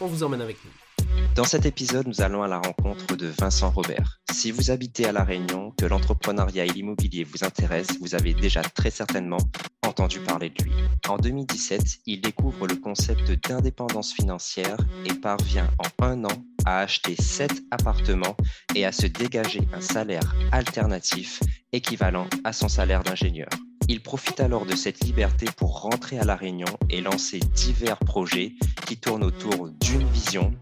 on vous emmène avec nous. Dans cet épisode, nous allons à la rencontre de Vincent Robert. Si vous habitez à La Réunion, que l'entrepreneuriat et l'immobilier vous intéressent, vous avez déjà très certainement entendu parler de lui. En 2017, il découvre le concept d'indépendance financière et parvient en un an à acheter 7 appartements et à se dégager un salaire alternatif équivalent à son salaire d'ingénieur. Il profite alors de cette liberté pour rentrer à La Réunion et lancer divers projets qui tournent autour d'une vision,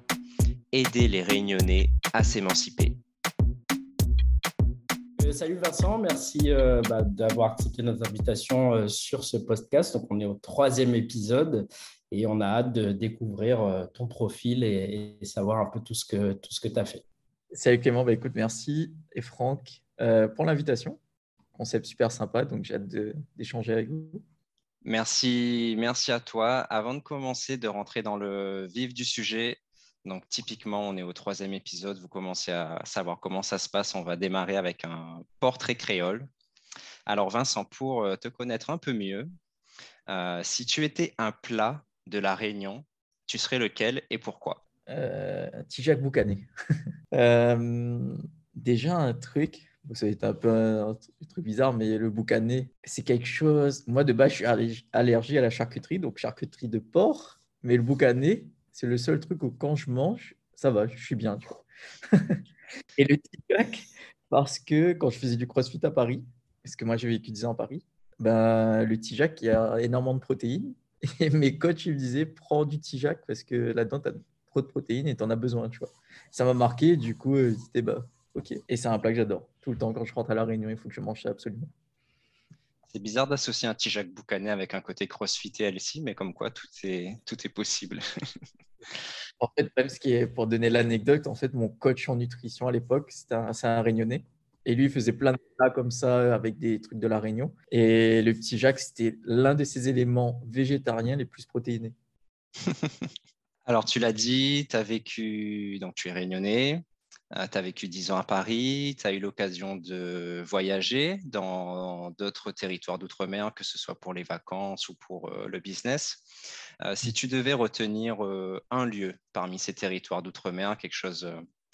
aider les Réunionnais à s'émanciper. Euh, salut Vincent, merci euh, bah, d'avoir accepté notre invitation euh, sur ce podcast. Donc, on est au troisième épisode et on a hâte de découvrir ton profil et, savoir un peu tout ce que tu as fait. Salut Clément, bah, écoute, merci et Franck pour l'invitation concept super sympa, donc j'ai hâte d'échanger avec vous. Merci, merci à toi. Avant de commencer, de rentrer dans le vif du sujet, donc typiquement, on est au troisième épisode, vous commencez à savoir comment ça se passe. On va démarrer avec un portrait créole. Alors Vincent, pour euh, te connaître un peu mieux, euh, si tu étais un plat de la Réunion, tu serais lequel et pourquoi? Euh, Tijac Boucané. Euh, déjà un truc, ça va être un peu un, truc bizarre, mais le boucané, c'est quelque chose. Moi, de base, je suis allergique à la charcuterie, donc charcuterie de porc. Mais le boucané, c'est le seul truc où quand je mange, ça va, je suis bien. Et le tijac, parce que quand je faisais du crossfit à Paris, parce que moi j'ai vécu 10 ans à Paris, ben, le tijac, il y a énormément de protéines. Et mes coachs, ils me disaient, prends du tijac parce que là-dedans, tu as trop de protéines et tu en as besoin. Tu vois. Ça m'a marqué, du coup, c'était bah, ok. Et c'est un plat que j'adore tout le temps. Quand je rentre à La Réunion, il faut que je mange ça absolument. C'est bizarre d'associer un Tijak Boucané avec un côté crossfité LC, mais comme quoi tout est, tout est possible. en fait, même ce qui est, pour donner l'anecdote, en fait, mon coach en nutrition à l'époque, c'était un, un Réunionnais. Et lui, il faisait plein de plats comme ça avec des trucs de la Réunion. Et le petit Jacques, c'était l'un de ses éléments végétariens les plus protéinés. Alors, tu l'as dit, tu as vécu, donc tu es réunionnais, euh, tu as vécu 10 ans à Paris, tu as eu l'occasion de voyager dans d'autres territoires d'outre-mer, que ce soit pour les vacances ou pour euh, le business. Euh, si tu devais retenir un lieu parmi ces territoires d'outre-mer, quelque chose,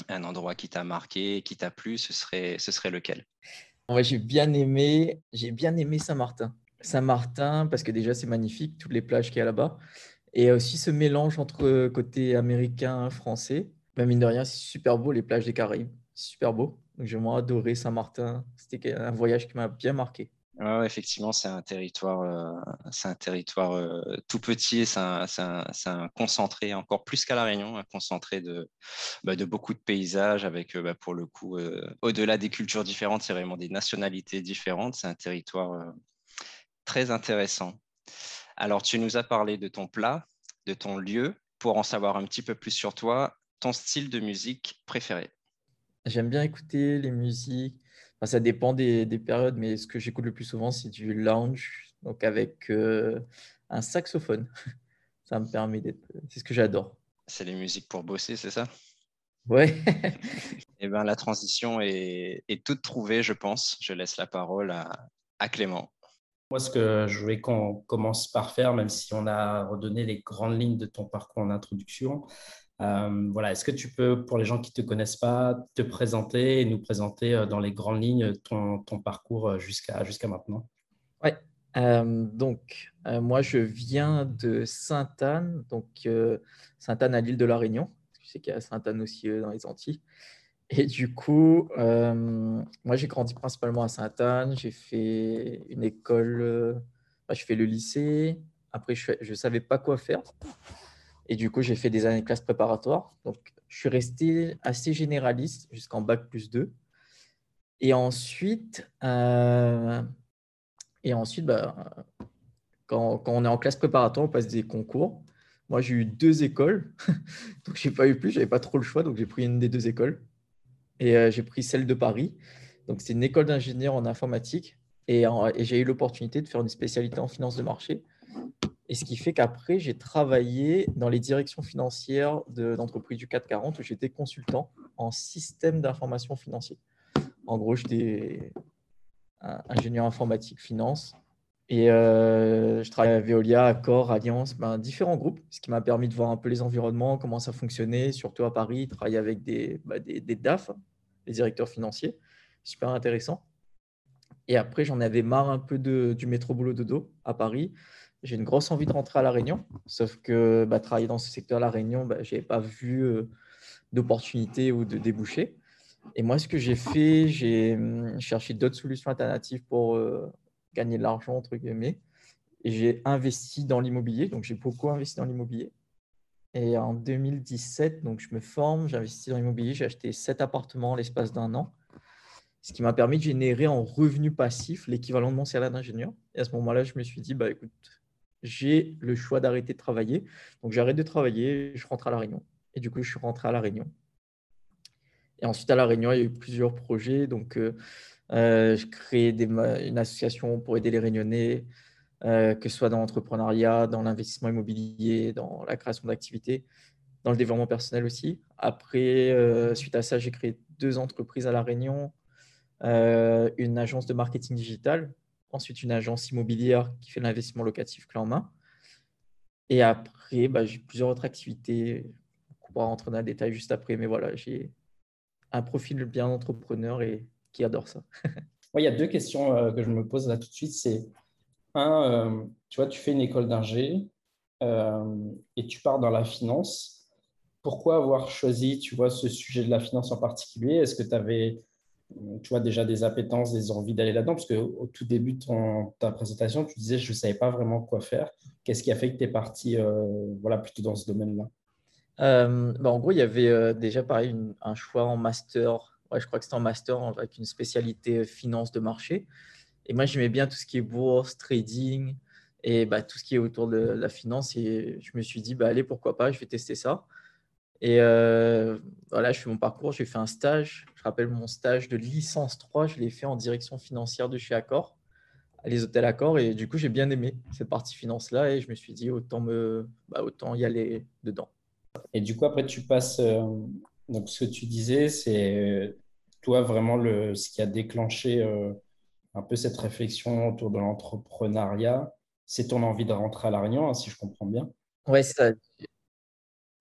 un endroit qui t'a marqué, qui t'a plu, ce serait, ce serait lequel? J'ai bien aimé, j'ai bien aimé Saint-Martin. Saint-Martin, parce que déjà c'est magnifique, toutes les plages qu'il y a là-bas. Et aussi ce mélange entre côté américain, français. Mais mine de rien, c'est super beau, les plages des Caraïbes. Super beau. Donc, j'ai vraiment adoré Saint-Martin. C'était un voyage qui m'a bien marqué. Ouais, effectivement, c'est un territoire, euh, c'est un territoire euh, tout petit c'est un, un, concentré, encore plus qu'à La Réunion, un concentré de, bah, de beaucoup de paysages avec, euh, bah, pour le coup, au-delà des cultures différentes, c'est vraiment des nationalités différentes. C'est un territoire très intéressant. Alors, tu nous as parlé de ton plat, de ton lieu. Pour en savoir un petit peu plus sur toi, ton style de musique préféré? J'aime bien écouter les musiques. ça dépend des, périodes, mais ce que j'écoute le plus souvent, c'est du lounge, donc avec euh, un saxophone. ça me permet d'être. C'est ce que j'adore. C'est les musiques pour bosser, c'est ça? Ouais. Eh bien, la transition est, toute trouvée, je pense. Je laisse la parole à Clément. Moi, ce que je voulais qu'on commence par faire, même si on a redonné les grandes lignes de ton parcours en introduction, euh, voilà, est-ce que tu peux, pour les gens qui ne te connaissent pas, te présenter et nous présenter euh, dans les grandes lignes ton, parcours euh, jusqu'à maintenant? Oui, donc moi je viens de Sainte-Anne, donc Sainte-Anne à l'île de la Réunion. Tu sais qu'il y a Sainte-Anne aussi dans les Antilles. Et du coup, moi j'ai grandi principalement à Sainte-Anne. J'ai fait une école, bah, je fais le lycée. Après, je ne savais pas quoi faire. Et du coup, j'ai fait des années de classe préparatoires. Donc, je suis resté assez généraliste jusqu'en bac plus 2. Et ensuite, euh, et ensuite bah, quand, on est en classe préparatoire, on passe des concours. Moi, j'ai eu deux écoles, donc j'ai pas eu plus, j'avais pas trop le choix, donc j'ai pris une des deux écoles. Et euh, j'ai pris celle de Paris. Donc, c'est une école d'ingénieur en informatique. Et, j'ai eu l'opportunité de faire une spécialité en finance de marché. Et ce qui fait qu'après, j'ai travaillé dans les directions financières d'entreprises du 440 où j'étais consultant en système d'information financier. En gros, j'étais ingénieur informatique finance. Et euh, je travaillais à Veolia, Accor, Alliance, ben, différents groupes, ce qui m'a permis de voir un peu les environnements, comment ça fonctionnait, surtout à Paris, travailler avec des, bah, des, DAF, les directeurs financiers. Super intéressant. Et après, j'en avais marre un peu de, du métro boulot dodo à Paris. J'ai une grosse envie de rentrer à La Réunion, sauf que bah, travailler dans ce secteur à La Réunion, bah, je n'avais pas vu euh, d'opportunité ou de débouchés. Et moi, ce que j'ai fait, j'ai hum, cherché d'autres solutions alternatives pour euh, gagner de l'argent, entre guillemets. Et j'ai investi dans l'immobilier. Donc, j'ai beaucoup investi dans l'immobilier. Et en 2017, donc, je me forme, j'ai investi dans l'immobilier. J'ai acheté sept appartements en l'espace d'un an. Ce qui m'a permis de générer en revenu passif l'équivalent de mon salaire d'ingénieur. Et à ce moment-là, je me suis dit, bah, écoute, j'ai le choix d'arrêter de travailler. Donc, j'arrête de travailler, je rentre à La Réunion. Et du coup, je suis rentré à La Réunion. Et ensuite, à La Réunion, il y a eu plusieurs projets. Donc, euh, euh, je crée une association pour aider les Réunionnais, euh, que ce soit dans l'entrepreneuriat, dans l'investissement immobilier, dans la création d'activités, dans le développement personnel aussi. Après, suite à ça, j'ai créé deux entreprises à La Réunion, une agence de marketing digital, ensuite une agence immobilière qui fait l'investissement locatif clé en main. Et après, bah, j'ai plusieurs autres activités. On pourra rentrer dans le détail juste après, mais voilà, j'ai un profil bien entrepreneur et qui adore ça. il y a deux questions euh, que je me pose là tout de suite. C'est un, euh, tu vois, tu fais une école d'ingé euh, et tu pars dans la finance. Pourquoi avoir choisi, tu vois, ce sujet de la finance en particulier? Est-ce que tu avais, tu vois, déjà des appétences, des envies d'aller là-dedans Parce qu'au tout début de ta présentation, tu disais, je ne savais pas vraiment quoi faire. Qu'est-ce qui a fait que tu es parti, voilà, plutôt dans ce domaine-là? Euh, bah, en gros, il y avait euh, déjà pareil un choix en master. Je crois que c'était en master avec une spécialité euh, finance de marché. Et moi, j'aimais bien tout ce qui est bourse, trading et bah, tout ce qui est autour de la finance. Et je me suis dit, bah, allez, pourquoi pas, je vais tester ça. Et voilà, je fais mon parcours, j'ai fait un stage. Je rappelle mon stage de licence 3, je l'ai fait en direction financière de chez Accor, les hôtels Accor. Et du coup, j'ai bien aimé cette partie finance-là. Et je me suis dit, autant, me, bah, autant y aller dedans. Et du coup, après, tu passes. Euh, donc, ce que tu disais, c'est euh, toi vraiment le, ce qui a déclenché euh, un peu cette réflexion autour de l'entrepreneuriat. C'est ton envie de rentrer à La Réunion, hein, si je comprends bien. Oui, ça.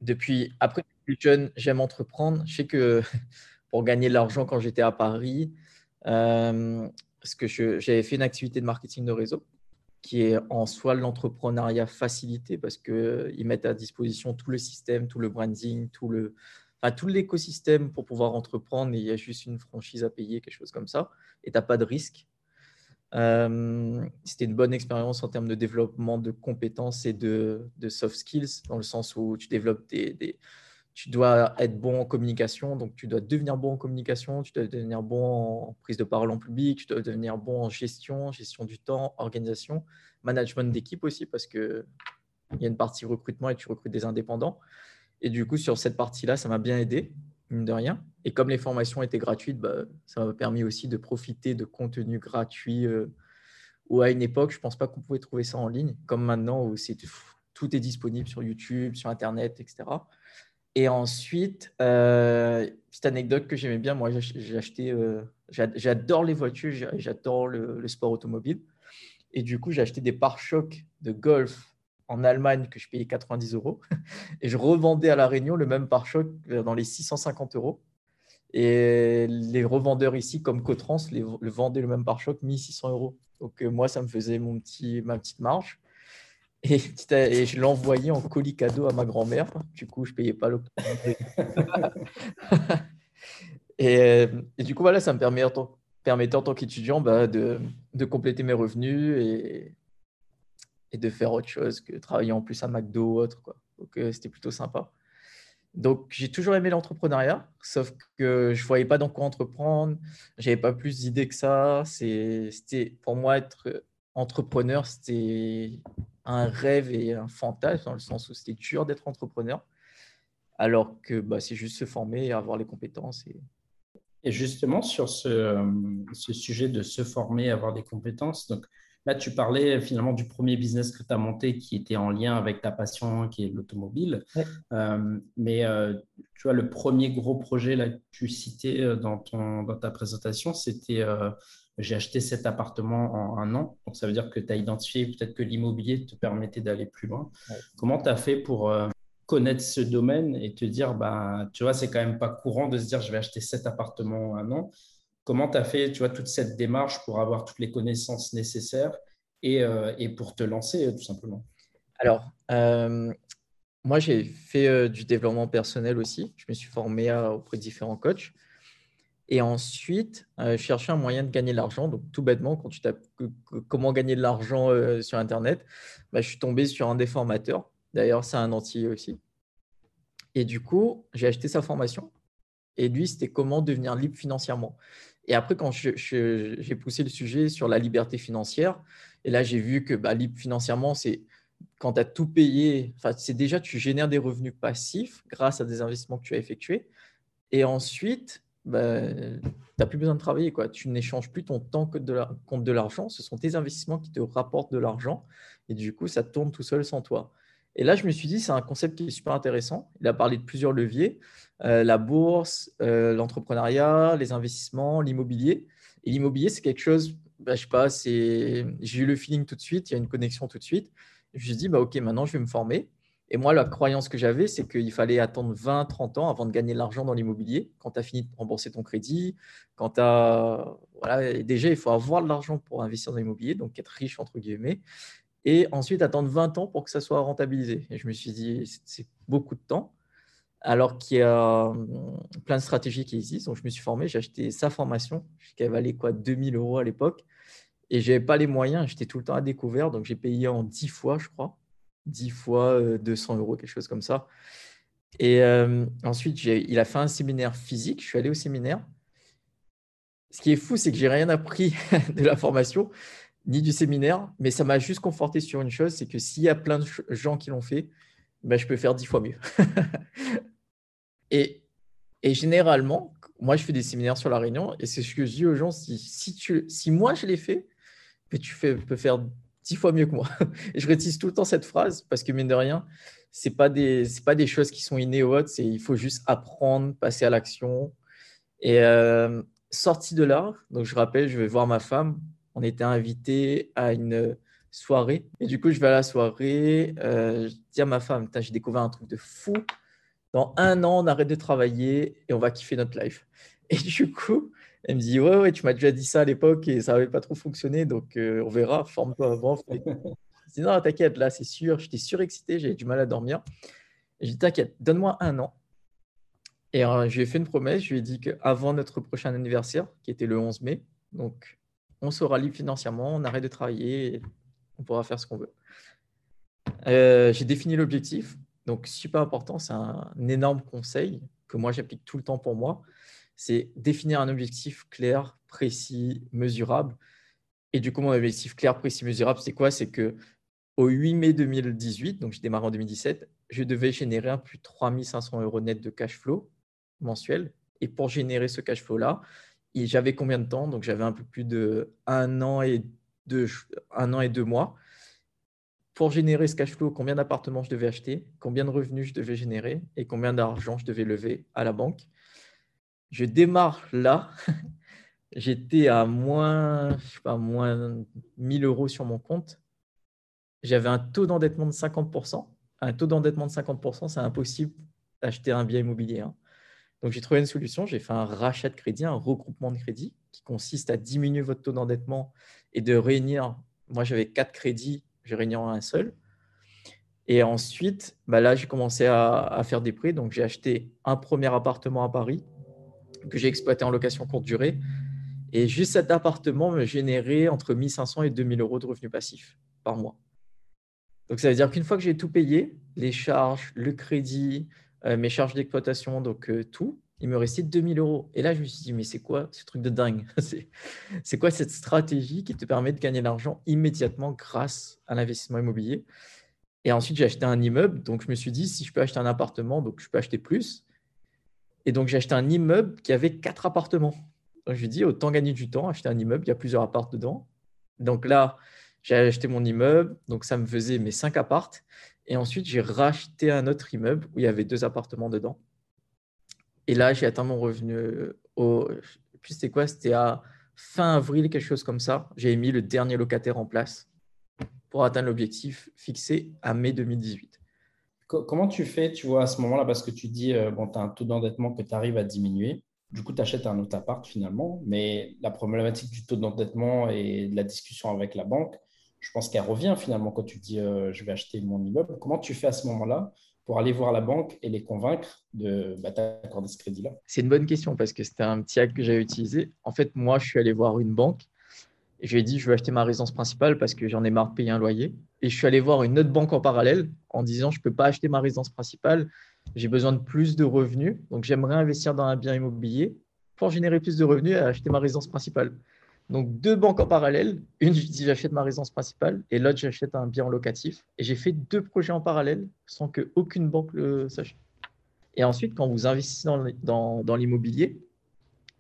Depuis, après, plus jeune, j'aime entreprendre. Je sais que pour gagner de l'argent quand j'étais à Paris, parce que j'avais fait une activité de marketing de réseau qui est en soi l'entrepreneuriat facilité parce qu'ils mettent à disposition tout le système, tout le branding, tout le, enfin, tout l'écosystème pour pouvoir entreprendre et il y a juste une franchise à payer, quelque chose comme ça, et tu n'as pas de risque. Euh, c'était une bonne expérience en termes de développement de compétences et de, soft skills, dans le sens où tu développes des, tu dois être bon en communication, donc tu dois devenir bon en communication, tu dois devenir bon en prise de parole en public, tu dois devenir bon en gestion, gestion du temps, organisation, management d'équipe aussi, parce qu'il y a une partie recrutement et tu recrutes des indépendants. Et du coup, sur cette partie-là, ça m'a bien aidé, de rien. Et comme les formations étaient gratuites, bah, ça m'a permis aussi de profiter de contenus gratuits. Euh, ou à une époque, je ne pense pas qu'on pouvait trouver ça en ligne, comme maintenant où tout est disponible sur YouTube, sur Internet, etc. Et ensuite, euh, petite anecdote que j'aimais bien, moi j'ai acheté, euh, j'adore les voitures, j'adore le, sport automobile. Et du coup, j'ai acheté des pare-chocs de golf en Allemagne que je payais 90 euros. Et je revendais à La Réunion le même pare-choc dans les 650 euros. Et les revendeurs ici, comme Cotrans, les, le vendaient le même pare-choc 1600 euros. Donc euh, moi, ça me faisait mon petit, ma petite marge. Et, je l'envoyais en colis cadeau à ma grand-mère. Du coup, je ne payais pas le. et, et, du coup, voilà, ça me permet, permettait en tant qu'étudiant bah, de, de, compléter mes revenus et, et, de faire autre chose que travailler en plus à McDo ou autre. Quoi. Donc, euh, c'était plutôt sympa. Donc, j'ai toujours aimé l'entrepreneuriat, sauf que je ne voyais pas dans quoi entreprendre. Je n'avais pas plus d'idées que ça. C'était, pour moi, être entrepreneur, c'était un rêve et un fantasme, dans le sens où c'était dur d'être entrepreneur, alors que bah, c'est juste se former et avoir les compétences. Et, et justement, sur ce, euh, ce, sujet de se former, avoir des compétences, donc là, tu parlais finalement du premier business que tu as monté qui était en lien avec ta passion, qui est l'automobile. Euh, mais euh, tu vois, le premier gros projet là, que tu citais dans, ton, dans ta présentation, c'était j'ai acheté cet appartement en un an. Donc, ça veut dire que tu as identifié peut-être que l'immobilier te permettait d'aller plus loin. Comment tu as fait pour connaître ce domaine et te dire, bah, tu vois, c'est quand même pas courant de se dire, je vais acheter cet appartement un an. Comment tu as fait, tu vois, toute cette démarche pour avoir toutes les connaissances nécessaires et, euh, et pour te lancer, tout simplement? Alors, euh, moi, j'ai fait euh, du développement personnel aussi. Je me suis formé auprès de différents coachs. Et ensuite, je cherchais un moyen de gagner de l'argent. Donc, tout bêtement, quand tu tapes comment gagner de l'argent sur Internet, bah, je suis tombé sur un des formateurs D'ailleurs, c'est un entier aussi. Et du coup, j'ai acheté sa formation. Et lui, c'était comment devenir libre financièrement. Et après, quand j'ai poussé le sujet sur la liberté financière, et là, j'ai vu que bah, libre financièrement, c'est quand tu as tout payé, c'est déjà, tu génères des revenus passifs grâce à des investissements que tu as effectués. Et ensuite, bah, tu n'as plus besoin de travailler. Quoi. Tu n'échanges plus ton temps contre de l'argent. Ce sont tes investissements qui te rapportent de l'argent. Et du coup, ça tourne tout seul sans toi. Et là, je me suis dit, c'est un concept qui est super intéressant. Il a parlé de plusieurs leviers, euh, la bourse, euh, l'entrepreneuriat, les investissements, l'immobilier. Et l'immobilier, c'est quelque chose, bah, je sais pas, j'ai eu le feeling tout de suite, il y a une connexion tout de suite. Je me suis dit, bah, OK, maintenant, je vais me former. Et moi, la croyance que j'avais, c'est qu'il fallait attendre 20, 30 ans avant de gagner de l'argent dans l'immobilier. Quand tu as fini de rembourser ton crédit, quand tu as. Voilà, déjà, il faut avoir de l'argent pour investir dans l'immobilier, donc être riche, entre guillemets et ensuite attendre 20 ans pour que ça soit rentabilisé. Et je me suis dit, c'est beaucoup de temps, alors qu'il y a hum, plein de stratégies qui existent. Donc, je me suis formé, j'ai acheté sa formation, qui valait quoi 2000 euros à l'époque, et je n'avais pas les moyens, j'étais tout le temps à découvert, donc j'ai payé en 10 fois, je crois, 10 fois 200 euh, euros, quelque chose comme ça. Et euh, ensuite, il a fait un séminaire physique, je suis allé au séminaire. Ce qui est fou, c'est que j'ai rien appris de la formation ni du séminaire, mais ça m'a juste conforté sur une chose, c'est que s'il y a plein de gens qui l'ont fait, ben, je peux faire dix fois mieux. et, et, généralement, moi, je fais des séminaires sur la réunion, et c'est ce que je dis aux gens, si, si, moi, je l'ai fait, ben, tu peux faire dix fois mieux que moi. et je réutilise tout le temps cette phrase, parce que mine de rien, ce pas, des, pas des choses qui sont innées ou autres, il faut juste apprendre, passer à l'action. Et euh, sorti de là, donc je rappelle, je vais voir ma femme, on était invité à une soirée. Et du coup, je vais à la soirée. Euh, je dis à ma femme, j'ai découvert un truc de fou. Dans un an, on arrête de travailler et on va kiffer notre life. Et du coup, elle me dit, ouais, ouais, tu m'as déjà dit ça à l'époque et ça n'avait pas trop fonctionné. Donc, euh, on verra, forme-toi avant. Je dis, non, t'inquiète, là, c'est sûr. J'étais surexcité, j'avais du mal à dormir. Et je dis, t'inquiète, donne-moi un an. Et euh, je lui ai fait une promesse. Je lui ai dit qu'avant notre prochain anniversaire, qui était le 11 mai, donc on sera libre financièrement, on arrête de travailler, on pourra faire ce qu'on veut. Euh, j'ai défini l'objectif. Donc, super important, c'est un, énorme conseil que moi j'applique tout le temps pour moi. C'est définir un objectif clair, précis, mesurable. Et du coup, mon objectif clair, précis, mesurable, c'est quoi? C'est que au 8 mai 2018, donc j'ai démarré en 2017, je devais générer un plus de 3500 euros net de cash flow mensuel. Et pour générer ce cash flow-là, j'avais combien de temps? Donc, j'avais un peu plus de un an et deux, un an et deux mois. Pour générer ce cash flow, combien d'appartements je devais acheter, combien de revenus je devais générer et combien d'argent je devais lever à la banque. Je démarre là. J'étais à moins, je sais pas, moins 1000 euros sur mon compte. J'avais un taux d'endettement de 50%. Un taux d'endettement de 50%, c'est impossible d'acheter un bien immobilier. Hein. Donc, j'ai trouvé une solution. J'ai fait un rachat de crédit, un regroupement de crédit qui consiste à diminuer votre taux d'endettement et de réunir. Moi, j'avais quatre crédits, j'ai réuni en un seul. Et ensuite, bah là, j'ai commencé à, faire des prêts. Donc, j'ai acheté un premier appartement à Paris que j'ai exploité en location courte durée. Et juste cet appartement me générait entre 1500 et 2000 euros de revenus passifs par mois. Donc, ça veut dire qu'une fois que j'ai tout payé, les charges, le crédit, euh, mes charges d'exploitation, donc euh, tout, il me restait 2000 euros. Et là, je me suis dit, mais c'est quoi ce truc de dingue? C'est quoi cette stratégie qui te permet de gagner de l'argent immédiatement grâce à l'investissement immobilier? Et ensuite, j'ai acheté un immeuble. Donc, je me suis dit, si je peux acheter un appartement, donc je peux acheter plus. Et donc, j'ai acheté un immeuble qui avait quatre appartements. Donc, je me dit, autant gagner du temps, acheter un immeuble, il y a plusieurs appartements dedans. Donc là, j'ai acheté mon immeuble, donc ça me faisait mes cinq appartes. Et ensuite, j'ai racheté un autre immeuble où il y avait deux appartements dedans. Et là, j'ai atteint mon revenu au. Puis c'était quoi C'était à fin avril, quelque chose comme ça. J'ai mis le dernier locataire en place pour atteindre l'objectif fixé à mai 2018. Comment tu fais, tu vois, à ce moment-là, parce que tu dis, euh, bon, tu as un taux d'endettement que tu arrives à diminuer. Du coup, tu achètes un autre appart finalement, mais la problématique du taux d'endettement et de la discussion avec la banque, je pense qu'elle revient finalement quand tu dis euh, je vais acheter mon immeuble. Comment tu fais à ce moment-là pour aller voir la banque et les convaincre de bah, t'accorder ce crédit-là? C'est une bonne question parce que c'était un petit hack que j'avais utilisé. En fait, moi, je suis allé voir une banque et je lui ai dit je veux acheter ma résidence principale parce que j'en ai marre de payer un loyer. Et je suis allé voir une autre banque en parallèle en disant je ne peux pas acheter ma résidence principale, j'ai besoin de plus de revenus, donc j'aimerais investir dans un bien immobilier pour générer plus de revenus et acheter ma résidence principale. Donc, deux banques en parallèle. Une, j'achète ma résidence principale et l'autre, j'achète un bien locatif. Et j'ai fait deux projets en parallèle sans qu'aucune banque le sache. Et ensuite, quand vous investissez dans, dans, l'immobilier,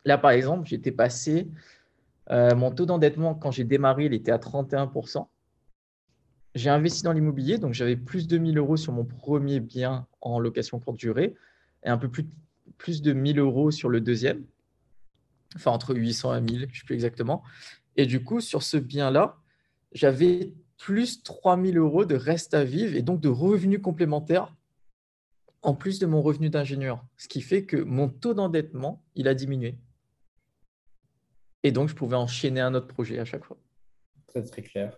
là, par exemple, j'étais passé, euh, mon taux d'endettement, quand j'ai démarré, il était à 31%. J'ai investi dans l'immobilier, donc j'avais plus de 1000 euros sur mon premier bien en location courte durée et un peu plus, plus de 1000 euros sur le deuxième enfin entre 800 et 1000, je ne sais plus exactement. Et du coup, sur ce bien-là, j'avais plus 3000 euros de reste à vivre et donc de revenus complémentaires en plus de mon revenu d'ingénieur. Ce qui fait que mon taux d'endettement, il a diminué. Et donc, je pouvais enchaîner un autre projet à chaque fois. Très, très clair.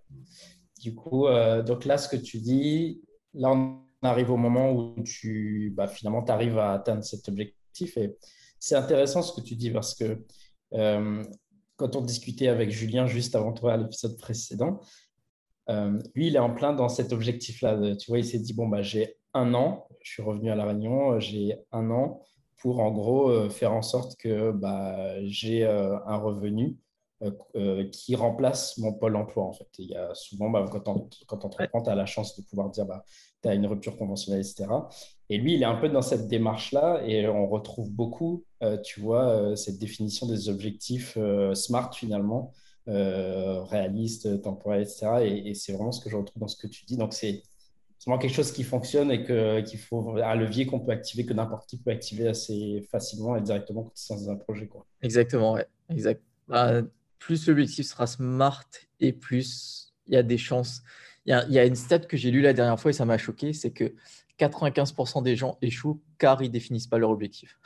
Du coup, euh, donc là, ce que tu dis, là, on arrive au moment où tu, bah, finalement, tu arrives à atteindre cet objectif. Et c'est intéressant ce que tu dis parce que quand on discutait avec Julien juste avant toi à l'épisode précédent, euh, lui, il est en plein dans cet objectif-là. Tu vois, il s'est dit, bon, bah, j'ai un an, je suis revenu à La Réunion, j'ai un an pour en gros euh, faire en sorte que bah, j'ai un revenu qui remplace mon pôle emploi. En fait. il y a souvent, bah, quand on, quand on entreprend, tu as la chance de pouvoir dire, bah, tu as une rupture conventionnelle, etc. Et lui, il est un peu dans cette démarche-là et on retrouve beaucoup, euh, tu vois, euh, cette définition des objectifs euh, SMART finalement, réalistes, temporels, etc. Et, c'est vraiment ce que je retrouve dans ce que tu dis. Donc, c'est vraiment quelque chose qui fonctionne et qu'il faut un levier qu'on peut activer, que n'importe qui peut activer assez facilement et directement quand il dans un projet. Quoi. Exactement, ouais. Exact. Bah, plus l'objectif sera SMART et plus il y a des chances il y, a, une stat que j'ai lue la dernière fois et ça m'a choqué, c'est que 95% des gens échouent car ils définissent pas leur objectif.